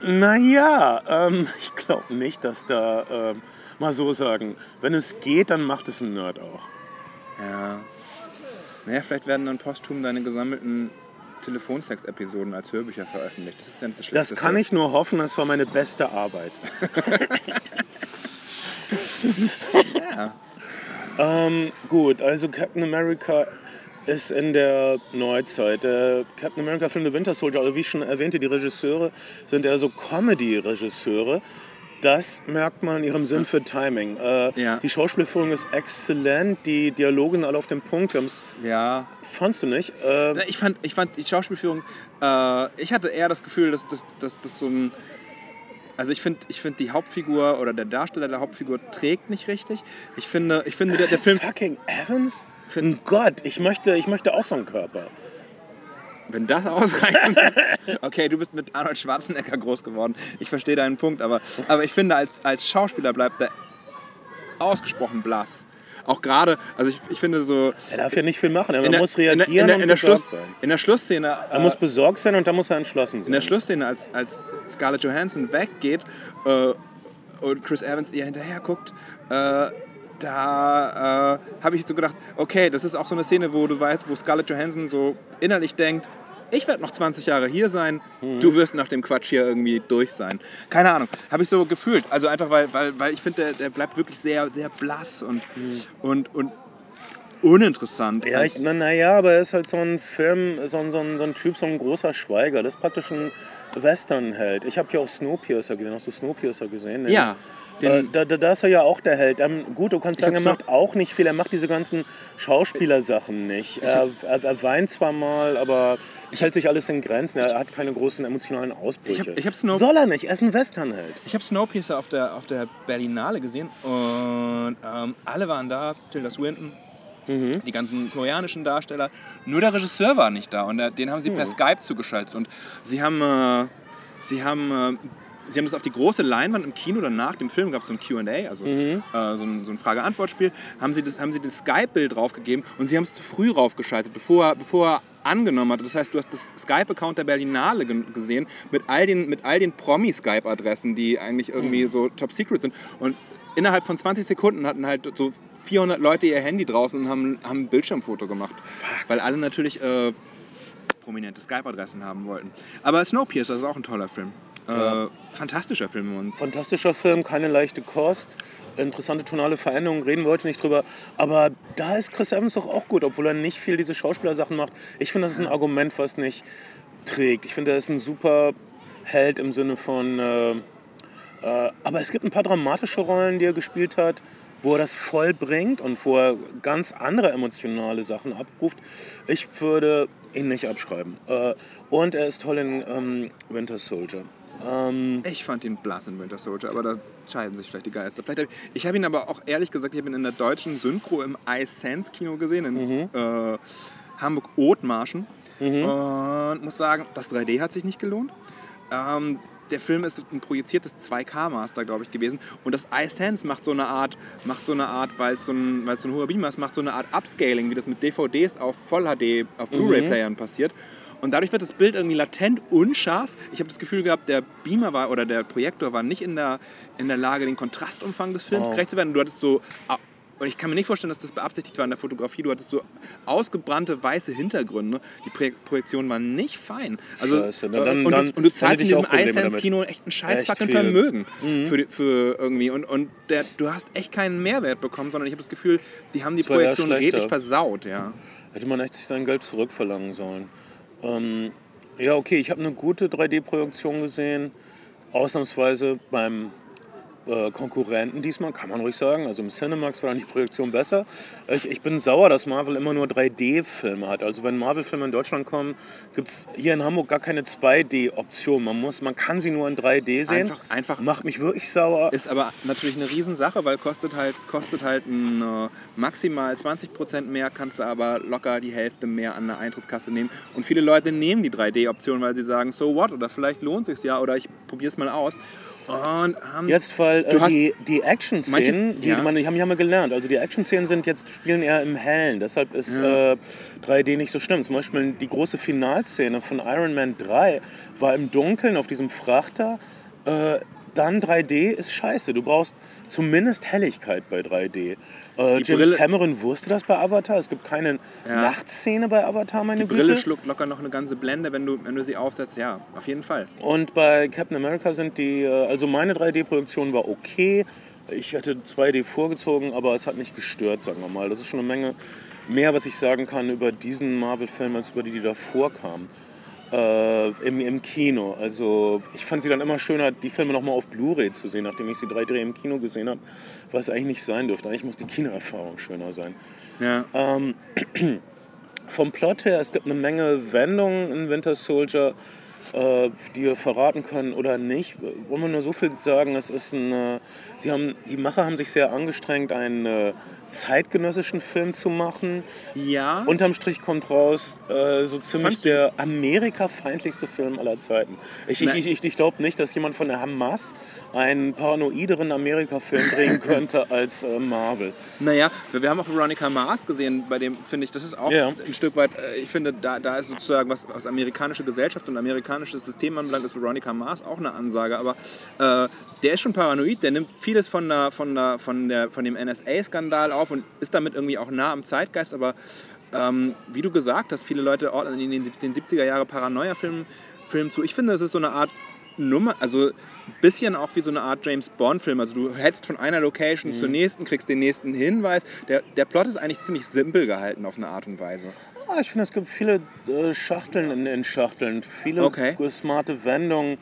naja, ähm, ich glaube nicht, dass da, ähm, mal so sagen, wenn es geht, dann macht es ein Nerd auch. Ja. Naja, vielleicht werden dann posthum deine gesammelten Telefonsex-Episoden als Hörbücher veröffentlicht. Das ist ja nicht das kann ich nur hoffen, das war meine beste Arbeit. ähm, gut, also Captain America ist in der Neuzeit. Der Captain America Film The Winter Soldier, also wie ich schon erwähnte, die Regisseure sind eher so Comedy-Regisseure. Das merkt man in ihrem Sinn für Timing. Äh, Ja. Die Schauspielführung ist exzellent, die Dialoge sind alle auf dem Punkt. Wir Ja. Fandst du nicht? Äh, Ich fand, ich fand die Schauspielführung, äh, ich hatte eher das Gefühl, dass das so ein. Also ich finde ich find die Hauptfigur oder der Darsteller der Hauptfigur trägt nicht richtig. Ich finde, ich finde der, der Film. fucking Evans? Ein Gott, ich möchte, ich möchte auch so einen Körper. Wenn das ausreicht. okay, du bist mit Arnold Schwarzenegger groß geworden. Ich verstehe deinen Punkt, aber, aber ich finde, als, als Schauspieler bleibt er ausgesprochen blass. Auch gerade, also ich, ich finde so. Er darf ja nicht viel machen, er in der- muss in der, reagieren in der, und in der, besorgt Schluss, sein. in der Schlussszene. Er äh, muss besorgt sein und dann muss er entschlossen sein. In der Schlussszene, als, als Scarlett Johansson weggeht äh, und Chris Evans ihr hinterher guckt, äh, da äh, habe ich so gedacht, okay, das ist auch so eine Szene, wo du weißt, wo Scarlett Johansson so innerlich denkt, ich werde noch 20 Jahre hier sein, du wirst nach dem Quatsch hier irgendwie durch sein. Keine Ahnung, habe ich so gefühlt. Also einfach, weil, weil, weil ich finde, der, der bleibt wirklich sehr, sehr blass und, und, und uninteressant. ja, ich, na, na ja, aber er ist halt so ein Film, so ein, so, ein, so ein Typ, so ein großer Schweiger. Das ist praktisch ein Westernheld. Ich habe ja auch Snowpiercer gesehen. Hast du Snowpiercer gesehen? ja, Äh, da, da, ist er ja auch der Held. Ähm, gut, du kannst Ich sagen, er macht auch nicht viel. Er macht diese ganzen Schauspielersachen nicht. Er, er, er weint zwar mal, aber es hält sich alles in Grenzen. Er hat keine großen emotionalen Ausbrüche. Ich hab- ich hab Soll er nicht? Er ist ein Westernheld. Ich habe Snowpiercer auf der, auf der Berlinale gesehen und ähm, alle waren da, Tilda Swinton, die ganzen koreanischen Darsteller. Nur der Regisseur war nicht da und äh, den haben sie per Skype zugeschaltet und sie haben, äh, sie haben, äh, sie haben das auf die große Leinwand im Kino oder nach dem Film gab es so ein Q&A, also äh, so ein, so ein Frage-Antwort-Spiel, haben sie das, haben sie das Skype-Bild draufgegeben und sie haben es zu früh raufgeschaltet, bevor, er- bevor er angenommen hat. Das heißt, du hast das Skype-Account der Berlinale ge- gesehen mit all den, mit all den Promi-Skype-Adressen, die eigentlich irgendwie so top-secret sind. Und innerhalb von 20 Sekunden hatten halt so 400 Leute ihr Handy draußen und haben, haben ein Bildschirmfoto gemacht. Weil alle natürlich äh, prominente Skype-Adressen haben wollten. Aber Snowpiercer ist auch ein toller Film. Äh, fantastischer Film. Und Fantastischer Film, keine leichte Kost. Interessante tonale Veränderungen, reden wir heute nicht drüber. Aber da ist Chris Evans doch auch gut, obwohl er nicht viel diese Schauspielersachen macht. Ich finde, das ist ein Argument, was nicht trägt. Ich finde, er ist ein super Held im Sinne von. Äh, äh, aber es gibt ein paar dramatische Rollen, die er gespielt hat, wo er das voll bringt und wo er ganz andere emotionale Sachen abruft. Ich würde ihn nicht abschreiben. Äh, und er ist toll in ähm, Winter Soldier. Ähm, ich fand ihn blass in Winter Soldier, aber da scheiden sich vielleicht die Geister. Vielleicht hab ich ich habe ihn aber auch ehrlich gesagt, ich habe ihn in der deutschen Synchro im iSense Kino gesehen, in äh, Hamburg-Othmarschen. Und muss sagen, das 3D hat sich nicht gelohnt. Ähm, der Film ist ein projiziertes 2K-Master, glaube ich, gewesen. Und das iSense macht so eine Art, macht so eine Art, weil es so ein, weil's so ein hoher Beamer ist, macht so eine Art Upscaling, wie das mit DVDs auf Voll-HD, auf Blu-ray-Playern passiert. Und dadurch wird das Bild irgendwie latent unscharf. Ich habe das Gefühl gehabt, der Beamer war oder der Projektor war nicht in der, in der Lage, den Kontrastumfang des Films Oh. gerecht zu werden. Du hattest so, und ich kann mir nicht vorstellen, dass das beabsichtigt war in der Fotografie. Du hattest so ausgebrannte weiße Hintergründe. Die Projektionen waren nicht fein. Also, Scheiße, na dann- und, dann du, und du zahlst in diesem iSense-Kino echt ein scheiß Echt fucking viel. Mhm. Vermögen für, für irgendwie. Und, und der, du hast echt keinen Mehrwert bekommen, sondern ich habe das Gefühl, die haben die eher Projektion redlich versaut. Ja. Hätte man echt sich sein Geld zurückverlangen sollen. Ähm, ja, okay, ich habe eine gute 3D-Projektion gesehen. Ausnahmsweise beim äh, Konkurrenten diesmal, kann man ruhig sagen. Also im Cinemax war dann die Projektion besser. Ich, ich bin sauer, dass Marvel immer nur 3D-Filme hat. Also wenn Marvel-Filme in Deutschland kommen, gibt es hier in Hamburg gar keine 2D-Option. Man, muss, man kann sie nur in 3D sehen. Einfach- einfach- Macht mich wirklich sauer. Ist aber natürlich eine Riesensache, weil kostet halt, kostet halt ein, äh, maximal 20% mehr, kannst du aber locker die Hälfte mehr an der Eintrittskasse nehmen. Und viele Leute nehmen die 3D-Option, weil sie sagen, so what, oder vielleicht lohnt sich ja, oder ich probiere es mal aus. Und haben Jetzt, weil äh, die, die Action-Szenen, die, ja. man, die haben, haben wir gelernt, also die Action-Szenen sind jetzt, spielen eher im Hellen, deshalb ist äh, 3D nicht so schlimm. Zum Beispiel die große Finalszene von Iron Man 3 war im Dunkeln auf diesem Frachter. Äh, dann 3D ist scheiße, du brauchst zumindest Helligkeit bei 3D. Äh, James Brille- Cameron wusste das bei Avatar, es gibt keine Ja. Nachtszene bei Avatar, meine die Brille Güte. schluckt locker noch eine ganze Blende, wenn du, wenn du sie aufsetzt. Ja, auf jeden Fall. Und bei Captain America sind die, äh, also meine 3D-Produktion war okay. Ich hätte 2D vorgezogen, aber es hat nicht gestört, sagen wir mal. Das ist schon eine Menge mehr, was ich sagen kann über diesen Marvel-Film, als über die, die davor kamen. Äh, im, Im Kino. Also ich fand sie dann immer schöner, die Filme nochmal auf Blu-ray zu sehen, nachdem ich sie 3D im Kino gesehen habe, was eigentlich nicht sein dürfte. Eigentlich muss die Kinoerfahrung schöner sein. Ja. Ähm, vom Plot her, es gibt eine Menge Wendungen in Winter Soldier, äh, die wir verraten können oder nicht. Wollen wir nur so viel sagen, es ist ein, äh, sie haben, die Macher haben sich sehr angestrengt, einen äh, zeitgenössischen Film zu machen. Ja. Unterm Strich kommt raus, äh, so ziemlich Fandst der Amerika-feindlichste Film aller Zeiten. Ich, ich, ich, ich glaube nicht, dass jemand von der Hamas einen paranoideren Amerika-Film drehen könnte als äh, Marvel. Naja, wir wir haben auch Veronica Mars gesehen, bei dem finde ich, das ist auch Ja. ein Stück weit, äh, ich finde, da, da ist sozusagen, was, was amerikanische Gesellschaft und amerikanisches System anbelangt, ist Veronica Mars auch eine Ansage. Aber äh, der ist schon paranoid, der nimmt vieles von, der, von, der, von, der, von dem NSA-Skandal auf und ist damit irgendwie auch nah am Zeitgeist. Aber ähm, wie du gesagt hast, viele Leute ordnen in den, den 70er Jahre Paranoia-Film Film zu. Ich finde, das ist so eine Art Nummer, also ein bisschen auch wie so eine Art James Bond-Film. Also du hetzt von einer Location zur nächsten, kriegst den nächsten Hinweis. Der, der Plot ist eigentlich ziemlich simpel gehalten auf eine Art und Weise. Ah, ich finde, es gibt viele äh, Schachteln in, in Schachteln, viele Okay. smarte Wendungen.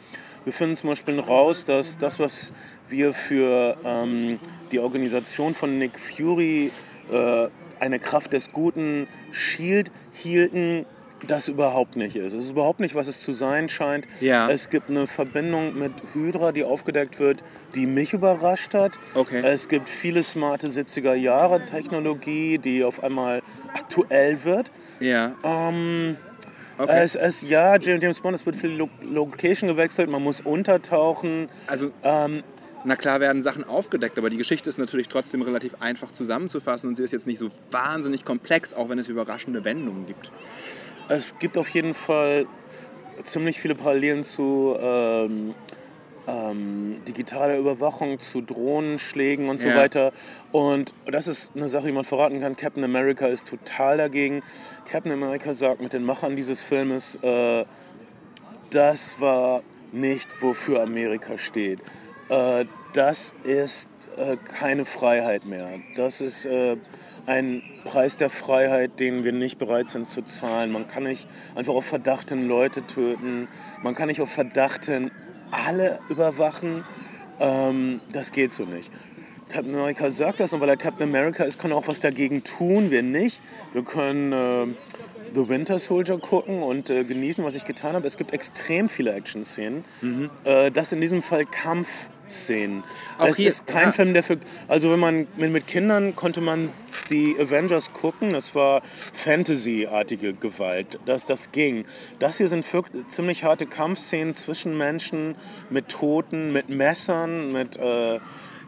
Wir finden zum Beispiel raus, dass das, was wir für ähm, die Organisation von Nick Fury, äh, eine Kraft des Guten, Shield hielten, das überhaupt nicht ist. Es ist überhaupt nicht, was es zu sein scheint. Ja. Es gibt eine Verbindung mit Hydra, die aufgedeckt wird, die mich überrascht hat. Okay. Es gibt viele smarte 70er Jahre Technologie, die auf einmal aktuell wird. Ja. Ähm, Okay. es, es, ja, James Bond, es wird viel Lo Location gewechselt, man muss untertauchen. Also, Ähm, na klar werden Sachen aufgedeckt, aber die Geschichte ist natürlich trotzdem relativ einfach zusammenzufassen und sie ist jetzt nicht so wahnsinnig komplex, auch wenn es überraschende Wendungen gibt. Es gibt auf jeden Fall ziemlich viele Parallelen zu ähm, ähm, digitaler Überwachung, zu Drohnenschlägen und so Ja. weiter. Und das ist eine Sache, die man verraten kann. Captain America ist total dagegen. Captain America sagt mit den Machern dieses Filmes, äh, das war nicht, wofür Amerika steht. Äh, das ist äh, keine Freiheit mehr. Das ist äh, ein Preis der Freiheit, den wir nicht bereit sind zu zahlen. Man kann nicht einfach auf Verdacht hin Leute töten. Man kann nicht auf Verdacht hin alle überwachen. Ähm, das geht so nicht. Captain America sagt das und weil er Captain America ist, kann er auch was dagegen tun. Wir nicht. Wir können äh, The Winter Soldier gucken und äh, genießen, was ich getan habe. Es gibt extrem viele Action-Szenen. Äh, das in diesem Fall Kampfszenen. Auch es hier- ist kein ja. Film, der für. Also, wenn man mit, mit Kindern konnte man die Avengers gucken. Das war Fantasy-artige Gewalt. Das, das ging. Das hier sind wirklich ziemlich harte Kampfszenen zwischen Menschen mit Toten, mit Messern, mit äh,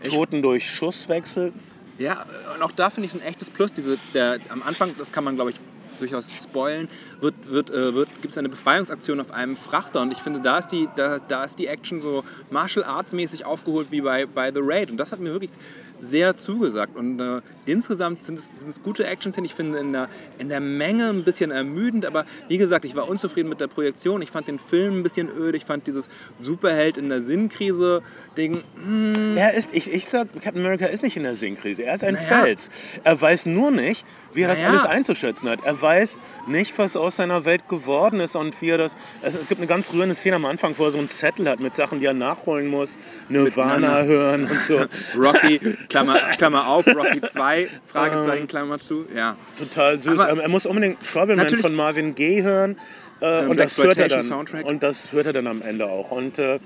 Toten durch Schusswechsel. Ja, und auch da finde ich es ein echtes Plus. Diese, der, am Anfang, das kann man glaube ich durchaus spoilen, wird, wird, äh, wird, gibt es eine Befreiungsaktion auf einem Frachter und ich finde, da ist die, da, da ist die Action so Martial Arts mäßig aufgeholt wie bei, bei The Raid und das hat mir wirklich sehr zugesagt. Und äh, insgesamt sind es, sind es gute Action-Szenen. Ich finde in der, in der Menge ein bisschen ermüdend, aber wie gesagt, ich war unzufrieden mit der Projektion. Ich fand den Film ein bisschen öde. Ich fand dieses Superheld in der Sinnkrise-Ding. Mm. Er ist, ich, ich sag, Captain America ist nicht in der Sinnkrise. Er ist ein naja. Fels. Er weiß nur nicht, wie er naja. das alles einzuschätzen hat. Er weiß nicht, was aus seiner Welt geworden ist und wie er das. Es, es gibt eine ganz rührende Szene am Anfang, wo er so einen Zettel hat mit Sachen, die er nachholen muss. Nirvana hören und so. Rocky, Klammer, Klammer auf, Rocky 2, Fragezeichen, ähm, Klammer zu. Ja. Total süß. Aber er muss unbedingt Troubleman von Marvin Gaye hören. Äh, und, das hört er dann, Soundtrack. und das hört er dann am Ende auch. Und äh,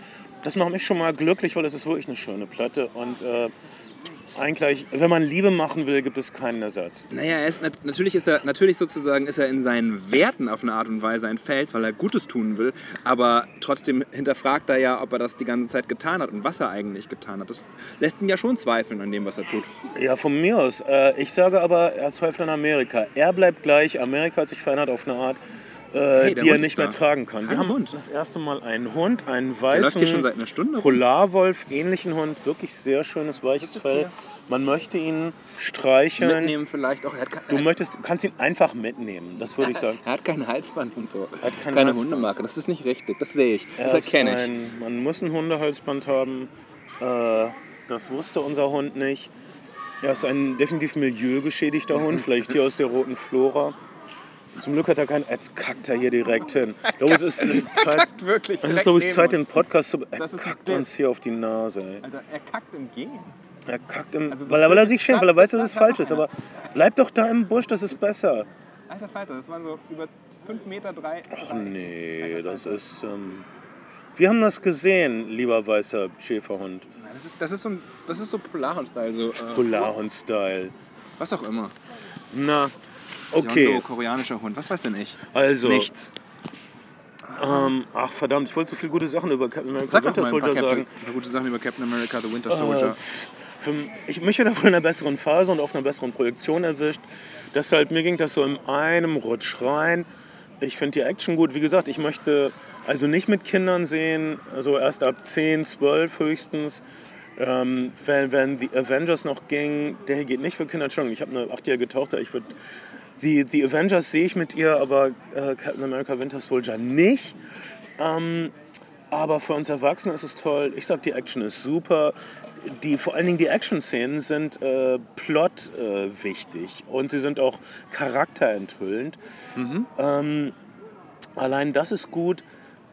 das macht mich schon mal glücklich, weil es ist wirklich eine schöne Platte. Und äh, eigentlich, wenn man Liebe machen will, gibt es keinen Ersatz. Naja, er ist, natürlich ist er natürlich sozusagen ist er in seinen Werten auf eine Art und Weise ein Fels, weil er Gutes tun will, aber trotzdem hinterfragt er ja, ob er das die ganze Zeit getan hat und was er eigentlich getan hat. Das lässt ihn ja schon zweifeln an dem, was er tut. Ja, von mir aus. Äh, ich sage aber, er zweifelt an Amerika. Er bleibt gleich. Amerika hat sich verändert auf eine Art, äh, hey, die er nicht mehr tragen kann. Wir haben Hund. das erste Mal einen Hund, einen weißen Polarwolf, ähnlichen Hund, wirklich sehr schönes weiches Fell. Man möchte ihn streicheln. Mitnehmen vielleicht auch. du möchtest, kannst ihn einfach mitnehmen, das würde ich sagen. er hat kein Halsband und so. Er hat keine, keine Hundemarke, das ist nicht richtig, das sehe ich, er das erkenne ich. Ein, man muss ein Hundehalsband haben, äh, das wusste unser Hund nicht. Er ist ein definitiv milieugeschädigter Hund, vielleicht hier aus der roten Flora. Zum Glück hat er keinen. Jetzt kackt er hier direkt hin. Es ist Zeit, wirklich es ist, glaube ich, Zeit, den Podcast zu. Er kackt uns hier auf die Nase. Ey. Alter, er kackt im Gehen. Er kackt im. Also so weil, weil, er sich schämt, weil er weiß, dass es falsch ist. Aber bleib doch da im Busch, das ist besser. Alter Falter, das waren so über 5 Meter, 3. Ach nee, das ist. Ähm, wir haben das gesehen, lieber weißer Schäferhund. Das ist, das ist so, das ist so Polarhund-Style. So, äh, Polarhund-Style. Was auch immer. Na, okay. So, koreanischer Hund, was weiß denn ich? Also. Nichts. Ähm, ach verdammt, ich wollte so viele gute Sachen über Captain America Sag Winter Soldier sagen. Gute Sachen über Captain America The Winter Soldier. Äh, für ich, mich hat er in einer besseren Phase und auf einer besseren Projektion erwischt. Deshalb, mir ging das so in einem Rutsch rein. Ich finde die Action gut. Wie gesagt, ich möchte also nicht mit Kindern sehen, also erst ab 10, 12 höchstens. Ähm, wenn, wenn The Avengers noch ging, der geht nicht für Kinder. Entschuldigung, ich habe eine achtjährige Tochter. Ich würde The, The Avengers sehe ich mit ihr, aber äh, Captain America Winter Soldier nicht. Ähm, aber für uns Erwachsene ist es toll. Ich sag, die Action ist super die, vor allen Dingen die Action-Szenen sind äh, plot äh, wichtig und sie sind auch charakterenthüllend. Mhm. Ähm, allein das ist gut.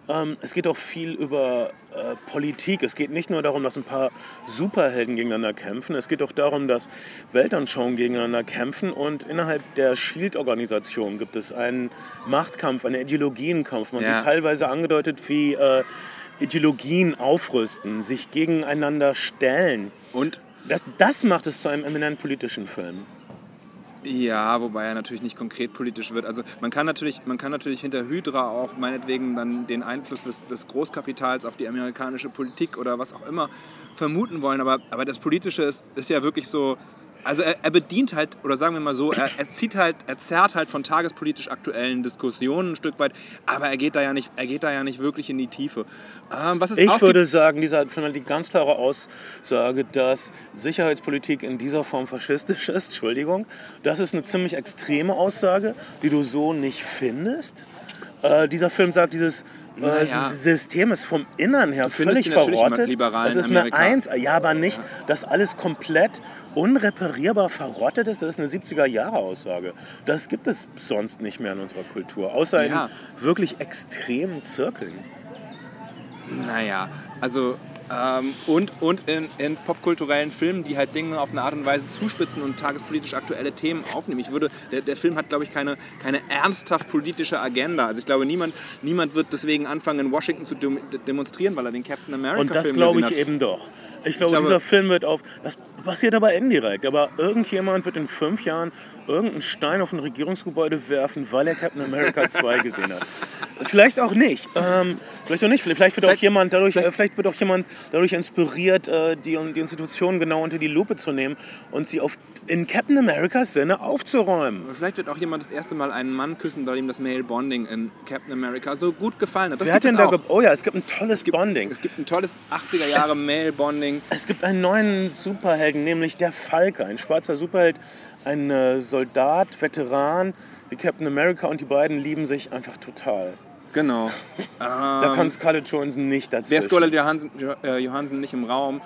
Ähm, es geht auch viel über äh, Politik. Es geht nicht nur darum, dass ein paar Superhelden gegeneinander kämpfen. Es geht auch darum, dass Weltanschauungen gegeneinander kämpfen. Und innerhalb der Shield-Organisation gibt es einen Machtkampf, einen Ideologienkampf. Man ja. sieht teilweise angedeutet, wie äh, Ideologien aufrüsten, sich gegeneinander stellen. Und? Das, das macht es zu einem eminent politischen Film. Ja, wobei er natürlich nicht konkret politisch wird. Also man kann natürlich, man kann natürlich hinter Hydra auch meinetwegen dann den Einfluss des, des Großkapitals auf die amerikanische Politik oder was auch immer vermuten wollen. Aber, aber das Politische ist, ist ja wirklich so, also er, er, bedient halt, oder sagen wir mal so, er, er, zieht halt, er zerrt halt von tagespolitisch aktuellen Diskussionen ein Stück weit, aber er geht da ja nicht, er geht da ja nicht wirklich in die Tiefe. Ähm, ich würde sagen, dieser hat die ganz klare Aussage, dass Sicherheitspolitik in dieser Form faschistisch ist. Entschuldigung. Das ist eine ziemlich extreme Aussage, die du so nicht findest. Äh, dieser Film sagt, dieses naja. Das System ist vom Innern her völlig verrottet. Das ist eine Eins, ja, aber nicht, dass alles komplett unreparierbar verrottet ist. Das ist eine 70er-Jahre-Aussage. Das gibt es sonst nicht mehr in unserer Kultur, außer ja. in wirklich extremen Zirkeln. Naja, also ähm, und und in, in, popkulturellen Filmen, die halt Dinge auf eine Art und Weise zuspitzen und tagespolitisch aktuelle Themen aufnehmen. Ich würde, der, der Film hat, glaube ich, keine, keine ernsthaft politische Agenda. Also ich glaube, niemand, niemand wird deswegen anfangen, in Washington zu demonstrieren, weil er den Captain America Und das glaube ich eben doch. Ich glaube, ich glaube, dieser Film wird auf, das passiert aber indirekt, aber irgendjemand wird in fünf Jahren irgendeinen Stein auf ein Regierungsgebäude werfen, weil er Captain America 2 gesehen hat. Vielleicht auch nicht. Ähm, Vielleicht auch nicht. Vielleicht wird auch jemand dadurch, vielleicht, vielleicht wird auch jemand dadurch inspiriert, äh, die, die Institution genau unter die Lupe zu nehmen und sie auf, in Captain Americas Sinne aufzuräumen. Vielleicht wird auch jemand das erste Mal einen Mann küssen, weil ihm das Male Bonding in Captain America so gut gefallen hat. Das Wer hat gibt denn es da ge Oh ja, es gibt ein tolles Bonding. Es gibt ein tolles 80er Jahre Male Bonding. Es gibt einen neuen Superhelden, nämlich der Falke, ein schwarzer Superheld, ein äh, Soldat, Veteran wie Captain America und die beiden lieben sich einfach total. Genau. Da kann Scarlett Johansson nicht Wäre dazwischen. Scarlett Johansson, Jo- äh, Johansson nicht im Raum,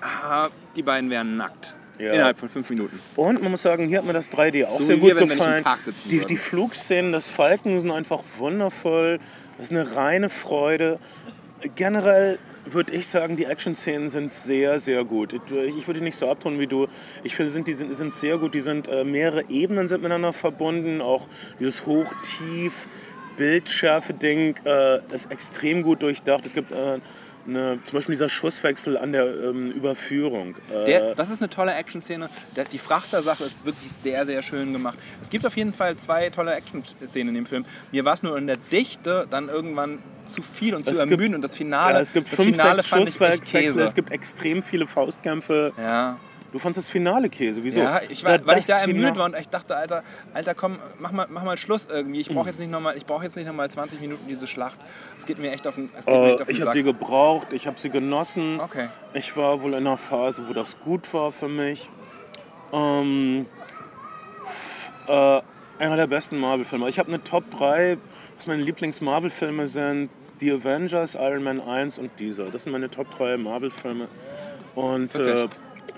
ah, die beiden wären nackt. Ja. Innerhalb von fünf Minuten. Und man muss sagen, hier hat mir das 3D auch So sehr gut wenn gefallen. Sitzen Die, die Flugszenen des Falken sind einfach wundervoll. Das ist eine reine Freude. Generell würde ich sagen, die Action-Szenen sind sehr, sehr gut. Ich, würde nicht so abtun wie du. Ich finde, sind, die sind, sind sehr gut. Die sind äh, mehrere Ebenen sind miteinander verbunden. Auch dieses Hoch-Tief, Bildschärfe-Ding äh, ist extrem gut durchdacht. Es gibt äh, eine, zum Beispiel dieser Schusswechsel an der ähm, Überführung. Äh, Der, das ist eine tolle Action-Szene. Die Frachtersache ist wirklich sehr, sehr schön gemacht. Es gibt auf jeden Fall zwei tolle Action-Szenen in dem Film. Mir war es nur in der Dichte dann irgendwann zu viel und zu Es gibt- ermüdend. Und das Finale, Ja, es gibt fünf, Finale sechs Schusswechsel, es gibt extrem viele Faustkämpfe. ja. Du fandest das Finale Käse, wieso? Ja, ich war, Na, weil ich da ermüdet Finale- war und ich dachte, Alter, Alter, komm, mach mal, mach mal Schluss irgendwie. Ich brauche jetzt nicht nochmal, noch mal 20 Minuten diese Schlacht. Es geht mir echt auf den, es geht mir Äh, echt auf den ich habe die gebraucht, ich habe sie genossen. Okay. Ich war wohl in einer Phase, wo das gut war für mich. Ähm, äh, einer der besten Marvel-Filme. Ich habe eine Top 3, was meine Lieblings-Marvel-Filme sind. The Avengers, Iron Man 1 und dieser. Das sind meine Top 3 Marvel-Filme. Und äh?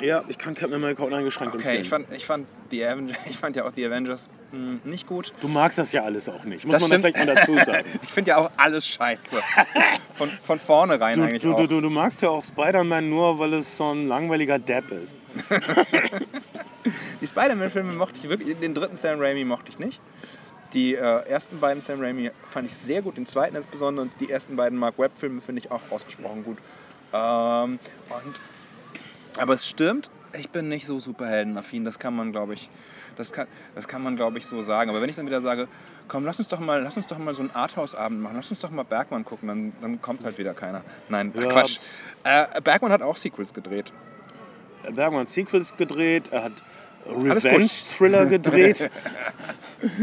Ja, ich kann Captain America uneingeschränkt Okay, empfehlen. ich fand, ich, fand die Avengers, ich fand ja auch die Avengers mh, nicht gut. du magst das ja alles auch nicht, muss Das man vielleicht mal dazu sagen. Ich finde ja auch alles scheiße. Von, von vornherein Du, eigentlich du, auch. du, du, du magst ja auch Spider-Man nur, weil es so ein langweiliger Depp ist. Die Spider-Man-Filme mochte ich wirklich, den dritten Sam Raimi mochte ich nicht. Die äh, ersten beiden Sam Raimi fand ich sehr gut, den zweiten insbesondere und die ersten beiden Mark Webb-Filme finde ich auch ausgesprochen gut. Ähm, und, aber es stimmt, ich bin nicht so superheldenaffin, das kann man glaube ich, das kann, das kann man glaube ich so sagen. Aber wenn ich dann wieder sage, komm, lass uns doch mal, lass uns doch mal so einen Arthouse-Abend machen, lass uns doch mal Bergmann gucken, dann, dann kommt halt wieder keiner. Nein, Ja. Quatsch. Äh, Bergmann hat auch Sequels gedreht. Bergmann hat Sequels gedreht, er hat. Revenge-Thriller gedreht.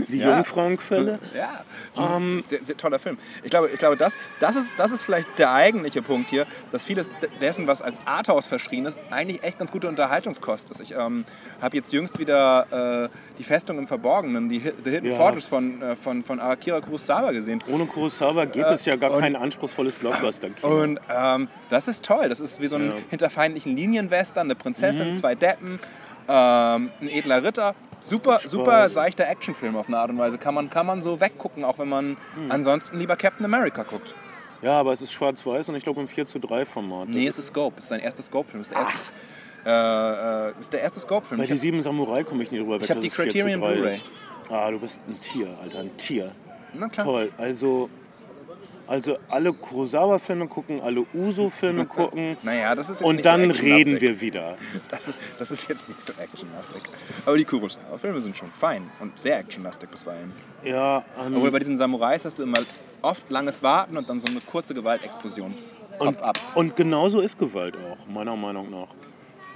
Die Ja. Jungfrauenquelle. Ja, Ähm, sehr, sehr toller Film. Ich glaube, ich glaube das, das, ist, das ist vielleicht der eigentliche Punkt hier, dass vieles de- dessen, was als Arthouse verschrien ist, eigentlich echt ganz gute Unterhaltungskost ist. Ich ähm, habe jetzt jüngst wieder äh, Die Festung im Verborgenen, die The Hidden Ja. Fortress von, äh, von, von Akira Kurosawa gesehen. Ohne Kurosawa gibt es ja gar und- kein anspruchsvolles Blockbuster-Kino. Und ähm, das ist toll. Das ist wie so ein Ja. hinter feindlichen Linienwestern, eine Prinzessin, zwei Deppen, ähm, ein edler Ritter. Super, super seichter Actionfilm auf eine Art und Weise. Kann man, kann man so weggucken, auch wenn man ansonsten lieber Captain America guckt. Ja, aber es ist schwarz-weiß und ich glaube im 4 zu 3 Format. Nee, es ist Scope. Es ist sein erster Scope-Film. Es ist der erste, äh, äh, ist der erste Scope-Film. Bei die sieben Samurai komme ich nicht drüber weg. Ich hab dass die es 4 zu Criterion 3 Blu-ray. Ah, du bist ein Tier, Alter, ein Tier. Na klar. Toll. Also, also alle Kurosawa-Filme gucken, alle Uso-Filme gucken. Naja, das ist jetzt Und nicht dann reden wir wieder. Das ist, das ist jetzt nicht so actionlastig. Aber die Kurosawa-Filme sind schon fein und sehr actionlastig bisweilen. Ja, ähm, Obwohl bei diesen Samurais hast du immer oft langes Warten und dann so eine kurze Gewaltexplosion. Und, ab. und genauso ist Gewalt auch, meiner Meinung nach.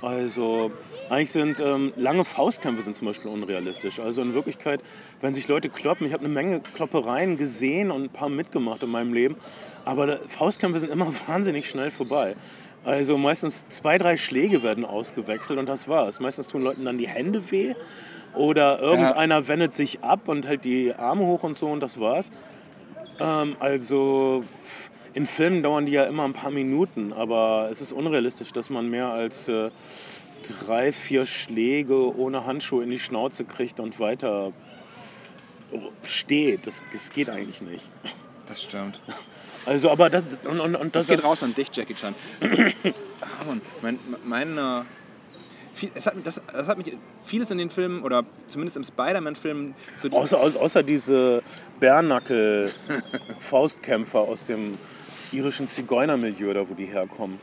Also eigentlich sind ähm, lange Faustkämpfe sind zum Beispiel unrealistisch. Also in Wirklichkeit, wenn sich Leute kloppen, ich habe eine Menge Kloppereien gesehen und ein paar mitgemacht in meinem Leben, aber Faustkämpfe sind immer wahnsinnig schnell vorbei. Also meistens zwei, drei Schläge werden ausgewechselt und das war's. Meistens tun Leuten dann die Hände weh oder irgendeiner wendet sich ab und hält die Arme hoch und so und das war's. Ähm, also in Filmen dauern die ja immer ein paar Minuten, aber es ist unrealistisch, dass man mehr als äh, drei, vier Schläge ohne Handschuhe in die Schnauze kriegt und weiter steht. Das, das geht eigentlich nicht. Das stimmt. Also, aber das und, und, und Das das, geht raus an dich, Jackie Chan. Mein, mein, äh, viel, es hat, das, das hat mich vieles in den Filmen oder zumindest im Spider-Man-Film so Außer, außer, außer diese Bärnackel-Faustkämpfer aus dem irischen Zigeunermilieu, da wo die herkommen.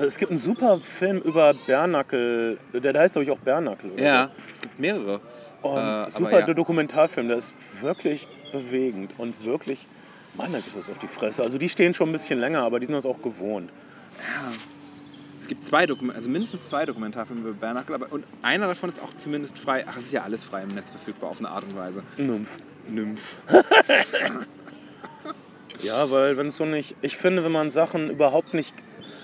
Es gibt einen super Film über Bärnackel, der, heißt glaube ich auch Bärnackel. Oder Ja, es gibt mehrere. so. Und Äh, super ja. Dokumentarfilm, der ist wirklich bewegend und wirklich Mann, da gibt's was auf die Fresse. Also die stehen schon ein bisschen länger, aber die sind das auch gewohnt. Es gibt zwei Dokument also mindestens zwei Dokumentarfilme über Bernacle, aber und einer davon ist auch zumindest frei. Ach, es ist ja alles frei im Netz verfügbar auf eine Art und Weise. Nymph. Nymph. Ja, weil wenn es so nicht. Ich finde, wenn man Sachen überhaupt nicht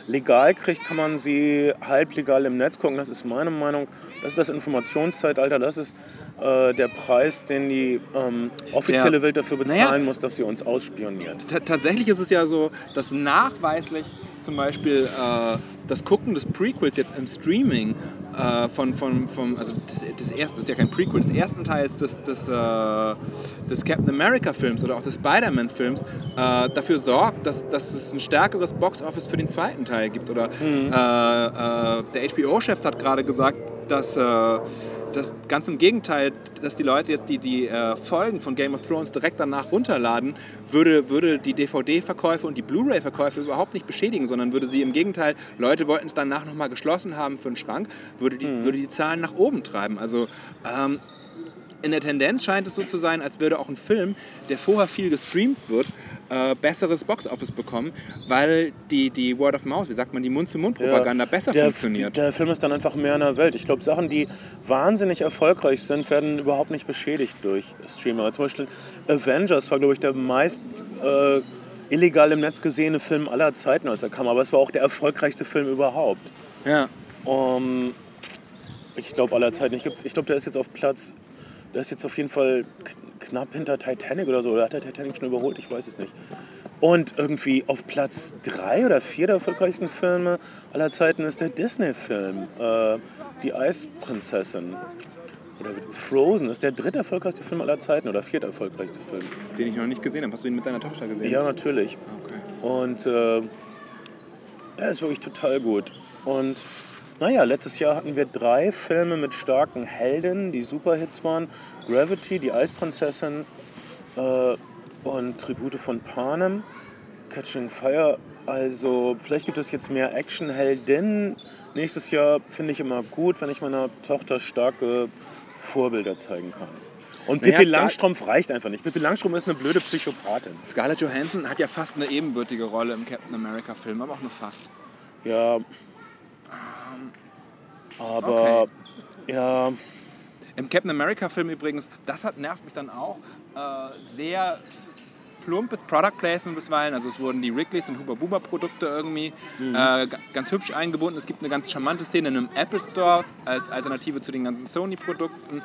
legal kriegt, kann man sie halblegal im Netz gucken. Das ist meine Meinung. Das ist das Informationszeitalter. Das ist äh, der Preis, den die ähm, offizielle Ja. Welt dafür bezahlen Naja. muss, dass sie uns ausspioniert. Ta- tatsächlich ist es ja so, dass nachweislich zum Beispiel äh, das Gucken des Prequels jetzt im Streaming äh, von, von, vom, also des, des ersten, das ist ja kein Prequel, des ersten Teils des, des, äh, des Captain America Films oder auch des Spider-Man Films äh, dafür sorgt, dass, dass es ein stärkeres Box-Office für den zweiten Teil gibt. Oder äh, äh, der HBO-Chef hat gerade gesagt, dass das ganz im Gegenteil, dass die Leute jetzt die, die äh, Folgen von Game of Thrones direkt danach runterladen, würde, würde die DVD-Verkäufe und die Blu-ray-Verkäufe überhaupt nicht beschädigen, sondern würde sie im Gegenteil, Leute wollten es danach nochmal geschlossen haben für den Schrank, würde die, würde die Zahlen nach oben treiben. Also ähm, in der Tendenz scheint es so zu sein, als würde auch ein Film, der vorher viel gestreamt wird, äh, besseres Box-Office bekommen, weil die, die Word of Mouth, wie sagt man, die Mund-zu-Mund-Propaganda besser der, funktioniert. Der Film ist dann einfach mehr in der Welt. Ich glaube, Sachen, die wahnsinnig erfolgreich sind, werden überhaupt nicht beschädigt durch Streamer. Zum Beispiel Avengers war, glaube ich, der meist äh, illegal im Netz gesehene Film aller Zeiten, als er kam. Aber es war auch der erfolgreichste Film überhaupt. ja. Um, ich glaube aller Zeiten. Ich glaube, der ist jetzt auf Platz. Der ist jetzt auf jeden Fall knapp hinter Titanic oder so. Oder hat der Titanic schon überholt? Ich weiß es nicht. Und irgendwie auf Platz drei oder vier der erfolgreichsten Filme aller Zeiten ist der Disney-Film. Äh, die Eisprinzessin. Oder Frozen ist der dritte erfolgreichste Film aller Zeiten oder viert erfolgreichste Film. Den ich noch nicht gesehen habe. Hast du ihn mit deiner Tochter gesehen? Ja, natürlich. Okay. Und äh, er ist wirklich total gut. Und naja, letztes Jahr hatten wir drei Filme mit starken Helden, die Superhits waren. Gravity, die Eisprinzessin äh, und Tribute von Panem, Catching Fire. Also vielleicht gibt es jetzt mehr Actionheldinnen. Nächstes Jahr finde ich immer gut, wenn ich meiner Tochter starke Vorbilder zeigen kann. Und Naja, Pippi Langstrumpf reicht einfach nicht. Pippi Langstrumpf ist eine blöde Psychopathin. Scarlett Johansson hat ja fast eine ebenbürtige Rolle im Captain America Film, aber auch nur fast. Ja. Aber ja, Im Captain America Film übrigens, das hat nervt mich dann auch, äh, sehr plumpes Product Placement bisweilen. Also es wurden die Wrigley's und Huber Buber Produkte irgendwie äh, ga- ganz hübsch eingebunden. Es gibt eine ganz charmante Szene in einem Apple Store als Alternative zu den ganzen Sony Produkten.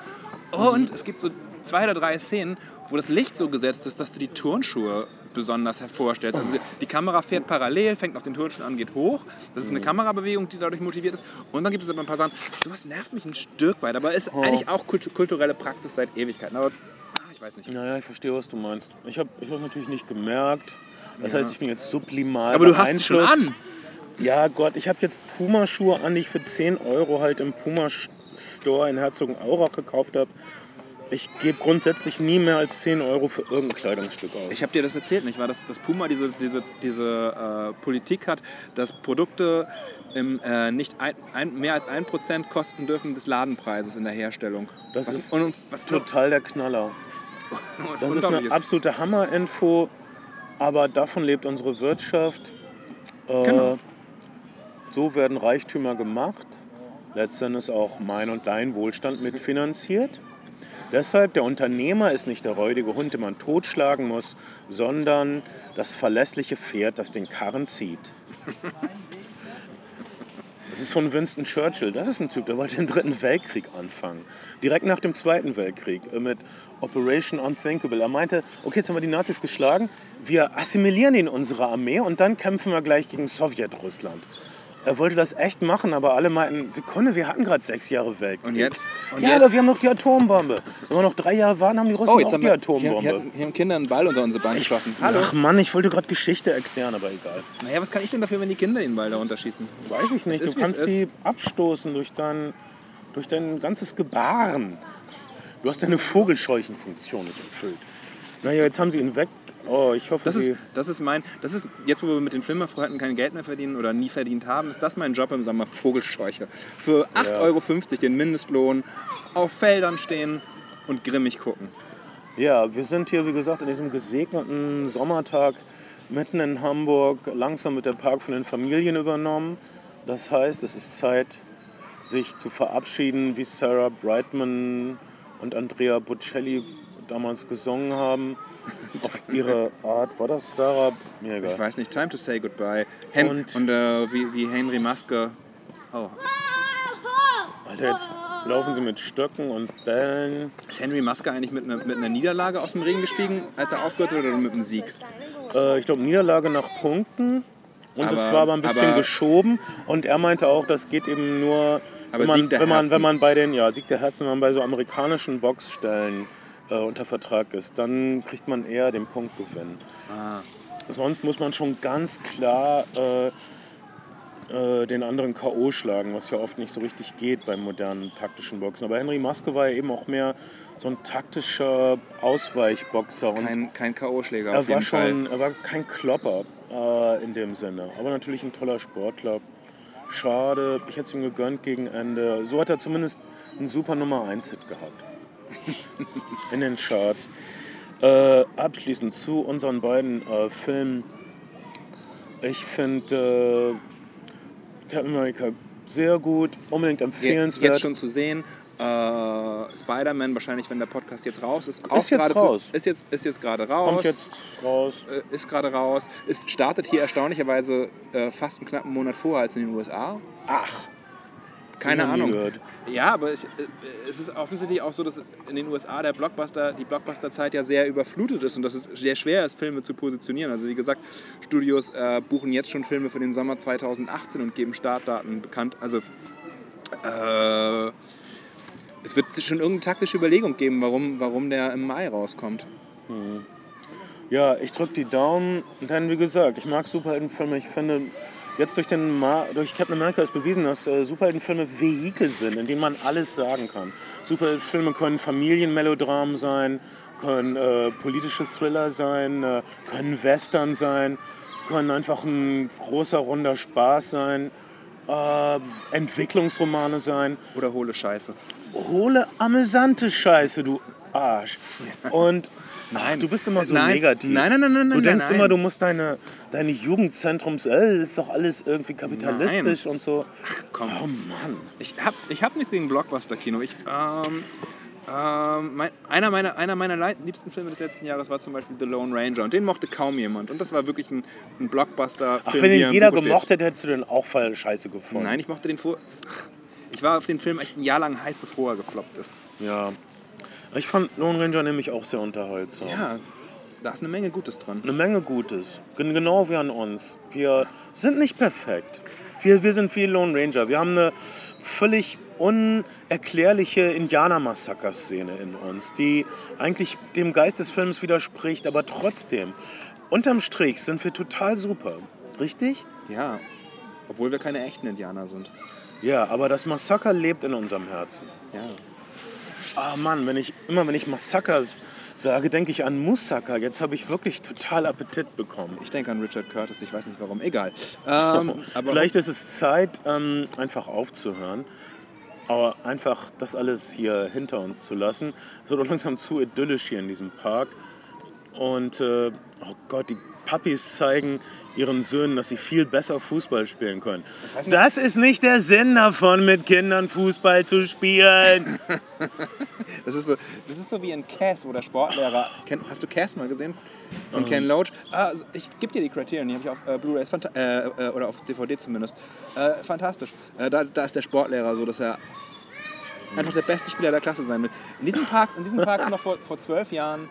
Und es gibt so zwei oder drei Szenen, wo das Licht so gesetzt ist, dass du die Turnschuhe besonders hervorstellst. Also die Kamera fährt parallel, fängt auf den Turnschuhen an, geht hoch. Das ist eine Kamerabewegung, die dadurch motiviert ist. Und dann gibt es aber ein paar Sachen, sowas nervt mich ein Stück weit, aber ist eigentlich auch kult kulturelle Praxis seit Ewigkeiten. Aber ah, ich weiß nicht. naja, ich verstehe, was du meinst. Ich habe ich es natürlich nicht gemerkt. Das heißt, ich bin jetzt sublimal Aber du hast es schon an. Ja, Gott, ich habe jetzt Puma-Schuhe an, die ich für 10 Euro halt im Puma-Store in Herzogenaurach gekauft habe. Ich gebe grundsätzlich nie mehr als 10 Euro für irgendein Kleidungsstück aus. Ich habe dir das erzählt, nicht wahr? Dass, dass Puma diese, diese, diese äh, Politik hat, dass Produkte im, äh, nicht ein, ein, mehr als 1% kosten dürfen des Ladenpreises in der Herstellung. Das was, ist und, was Total der Knaller. Das ist eine absolute Hammer-Info, aber davon lebt unsere Wirtschaft. Äh, Genau. So werden Reichtümer gemacht. Letztendlich auch mein und dein Wohlstand mitfinanziert. Deshalb, der Unternehmer ist nicht der räudige Hund, den man totschlagen muss, sondern das verlässliche Pferd, das den Karren zieht. Das ist von Winston Churchill. Das ist ein Typ, der wollte den Dritten Weltkrieg anfangen. Direkt nach dem Zweiten Weltkrieg äh, mit Operation Unthinkable. Er meinte, okay, jetzt haben wir die Nazis geschlagen, wir assimilieren ihn in unsere Armee und dann kämpfen wir gleich gegen Sowjetrussland. Er wollte das echt machen, aber alle meinten, Sekunde, wir hatten gerade sechs Jahre Weltkrieg. Und jetzt? Und ja, jetzt? aber wir haben noch die Atombombe. Wenn wir noch drei Jahre waren, haben die Russen Oh, jetzt auch die wir, Atombombe. hier, hier, hier haben Kinder einen Ball unter unsere Beine geschossen. Hallo. Ach Mann, ich wollte gerade Geschichte erklären, aber egal. Naja, was kann ich denn dafür, wenn die Kinder den Ball da runterschießen? Weiß ich nicht. Ist, du kannst sie abstoßen durch dein, durch dein ganzes Gebaren. Du hast deine Vogelscheuchenfunktion nicht erfüllt. Naja, jetzt haben sie ihn weg. Oh, ich hoffe, Das ist, das ist mein, das ist, jetzt wo wir mit den Filmerfreunden kein Geld mehr verdienen oder nie verdient haben, ist das mein Job im Sommer, Vogelscheuche. Für 8,50 Ja. Euro den Mindestlohn, auf Feldern stehen und grimmig gucken. Ja, wir sind hier, wie gesagt, an diesem gesegneten Sommertag mitten in Hamburg. Langsam wird der Park von den Familien übernommen. Das heißt, es ist Zeit, sich zu verabschieden, wie Sarah Brightman und Andrea Bocelli damals gesungen haben. Auf ihre Art. War das Sarah? Mir egal. Ich weiß nicht, Time to Say Goodbye. Hen Und- und äh, wie, wie Henry Maske. Oh. Alter, jetzt laufen sie mit Stöcken und Bällen. Ist Henry Maske eigentlich mit, einer- mit einer Niederlage aus dem Ring gestiegen, als er aufgehört hat, oder mit einem Sieg? Äh, ich glaube, Niederlage nach Punkten. Und es war aber ein bisschen aber- geschoben. Und er meinte auch, das geht eben nur, wenn man, wenn, man, wenn man bei den, ja, Sieg der Herzen, wenn man bei so amerikanischen Boxstellen äh, unter Vertrag ist, dann kriegt man eher den Punktgewinn. Ah. Sonst muss man schon ganz klar äh, äh, den anderen K.O. schlagen, was ja oft nicht so richtig geht beim modernen taktischen Boxen. Aber Henry Maske war ja eben auch mehr so ein taktischer Ausweichboxer. Und Kein, kein K.O.-Schläger er auf war jeden Fall. schon, er war kein Klopper äh, in dem Sinne, aber natürlich ein toller Sportler. Schade, ich hätte es ihm gegönnt gegen Ende. So hat er zumindest einen super Nummer 1 Hit gehabt in den Charts. Äh, abschließend zu unseren beiden äh, Filmen. Ich finde äh, Captain America sehr gut, unbedingt empfehlenswert. Jetzt schon zu sehen. Äh, Spider-Man, wahrscheinlich, wenn der Podcast jetzt raus ist. Ist jetzt gerade raus. Zu, ist, jetzt, ist jetzt gerade raus. Kommt jetzt raus. Äh, ist gerade raus. Es startet hier erstaunlicherweise äh, fast einen knappen Monat vorher als in den USA. Ach, Keine Ahnung. gehört. Ja, aber ich, äh, es ist offensichtlich auch so, dass in den USA der Blockbuster, die Blockbuster-Zeit ja sehr überflutet ist und dass es sehr schwer ist, Filme zu positionieren. Also wie gesagt, Studios äh, buchen jetzt schon Filme für den Sommer 2018 und geben Startdaten bekannt. Also äh, es wird schon irgendeine taktische Überlegung geben, warum, warum der im Mai rauskommt. Ja, ich drücke die Daumen, denn wie gesagt, ich mag Superheldenfilme. Ich finde, jetzt durch, den Ma durch Captain America ist bewiesen, dass äh, Superheldenfilme Vehikel sind, in denen man alles sagen kann. Superheldenfilme können Familienmelodramen sein, können äh, politische Thriller sein, äh, können Western sein, können einfach ein großer, runder Spaß sein, äh, Entwicklungsromane sein Oder hohle Scheiße. hohle, amüsante Scheiße, du Arsch. Und Nein, du bist immer so Nein. negativ. Nein, nein, nein, nein, Du nein, denkst nein. immer, du musst deine, deine Jugendzentrums, äh, ist doch alles irgendwie kapitalistisch und so. komm. Oh Mann. Ich habe ich hab nichts gegen Blockbuster-Kino. Ich, ähm, ähm, mein, einer, meiner, einer meiner liebsten Filme des letzten Jahres war zum Beispiel The Lone Ranger und den mochte kaum jemand. Und das war wirklich ein, ein Blockbuster-Film. Ach, wenn im jeder steht. gemocht hätte, hättest du den auch voll scheiße gefunden. Nein, ich mochte den vor. Ach, Ich war auf den Film echt ein Jahr lang heiß, bevor er gefloppt ist. Ja. Ich fand Lone Ranger nämlich auch sehr unterhaltsam. Ja, da ist eine Menge Gutes dran. Eine Menge Gutes. Gen- Genau wie an uns. Wir sind nicht perfekt. Wir, wir sind wie Lone Ranger. Wir haben eine völlig unerklärliche Indianer-Massaker-Szene in uns, die eigentlich dem Geist des Films widerspricht, aber trotzdem. Unterm Strich sind wir total super. Richtig? Ja, obwohl wir keine echten Indianer sind. Ja, aber das Massaker lebt in unserem Herzen. Ja. Ah Mann, wenn ich, immer wenn ich Massakers sage, denke ich an Moussaka. Jetzt habe ich wirklich total Appetit bekommen. Ich denke an Richard Curtis, ich weiß nicht warum. Egal. Ähm, aber Vielleicht ist es Zeit, ähm, einfach aufzuhören. Aber einfach das alles hier hinter uns zu lassen. Es wird auch langsam zu idyllisch hier in diesem Park. Und, äh, oh Gott, die Puppies zeigen ihren Söhnen, dass sie viel besser Fußball spielen können. Das ist nicht der Sinn davon, mit Kindern Fußball zu spielen. Das ist, so, das ist so wie in Cass, wo der Sportlehrer. Ken, hast du Cass mal gesehen? Von Ken Loach? Ah, ich gebe dir die Kriterien, die habe ich auf äh, Blu-ray äh, äh, oder auf DVD zumindest. Äh, fantastisch. Äh, da, da ist der Sportlehrer so, dass er einfach der beste Spieler der Klasse sein will. In diesem Park, in diesem Park sind noch vor, vor zwölf Jahren.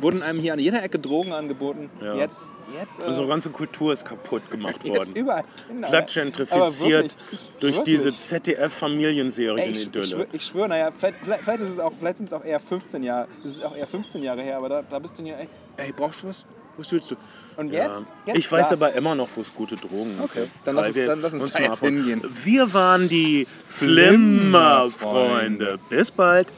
Wurden einem hier an jeder Ecke Drogen angeboten. Ja. Jetzt, jetzt, äh, Unsere ganze Kultur ist kaputt gemacht jetzt worden. überall Aber gentrifiziert durch wirklich. diese Ey, ich, ich ZDF-Familienserienidylle. schwöre, naja, vielleicht, vielleicht, ist es auch, vielleicht sind es auch eher 15 Jahre, es ist auch eher 15 Jahre her, aber da, da bist du ja, ey, ey, brauchst du was? Was willst du? Und Ja. jetzt? jetzt ich weiß das. aber immer noch, wo es gute Drogen gibt. Okay, dann lass uns- dann lass uns da mal jetzt hingehen. Wir waren die Flimmerfreunde. Flimmerfreunde. Bis bald.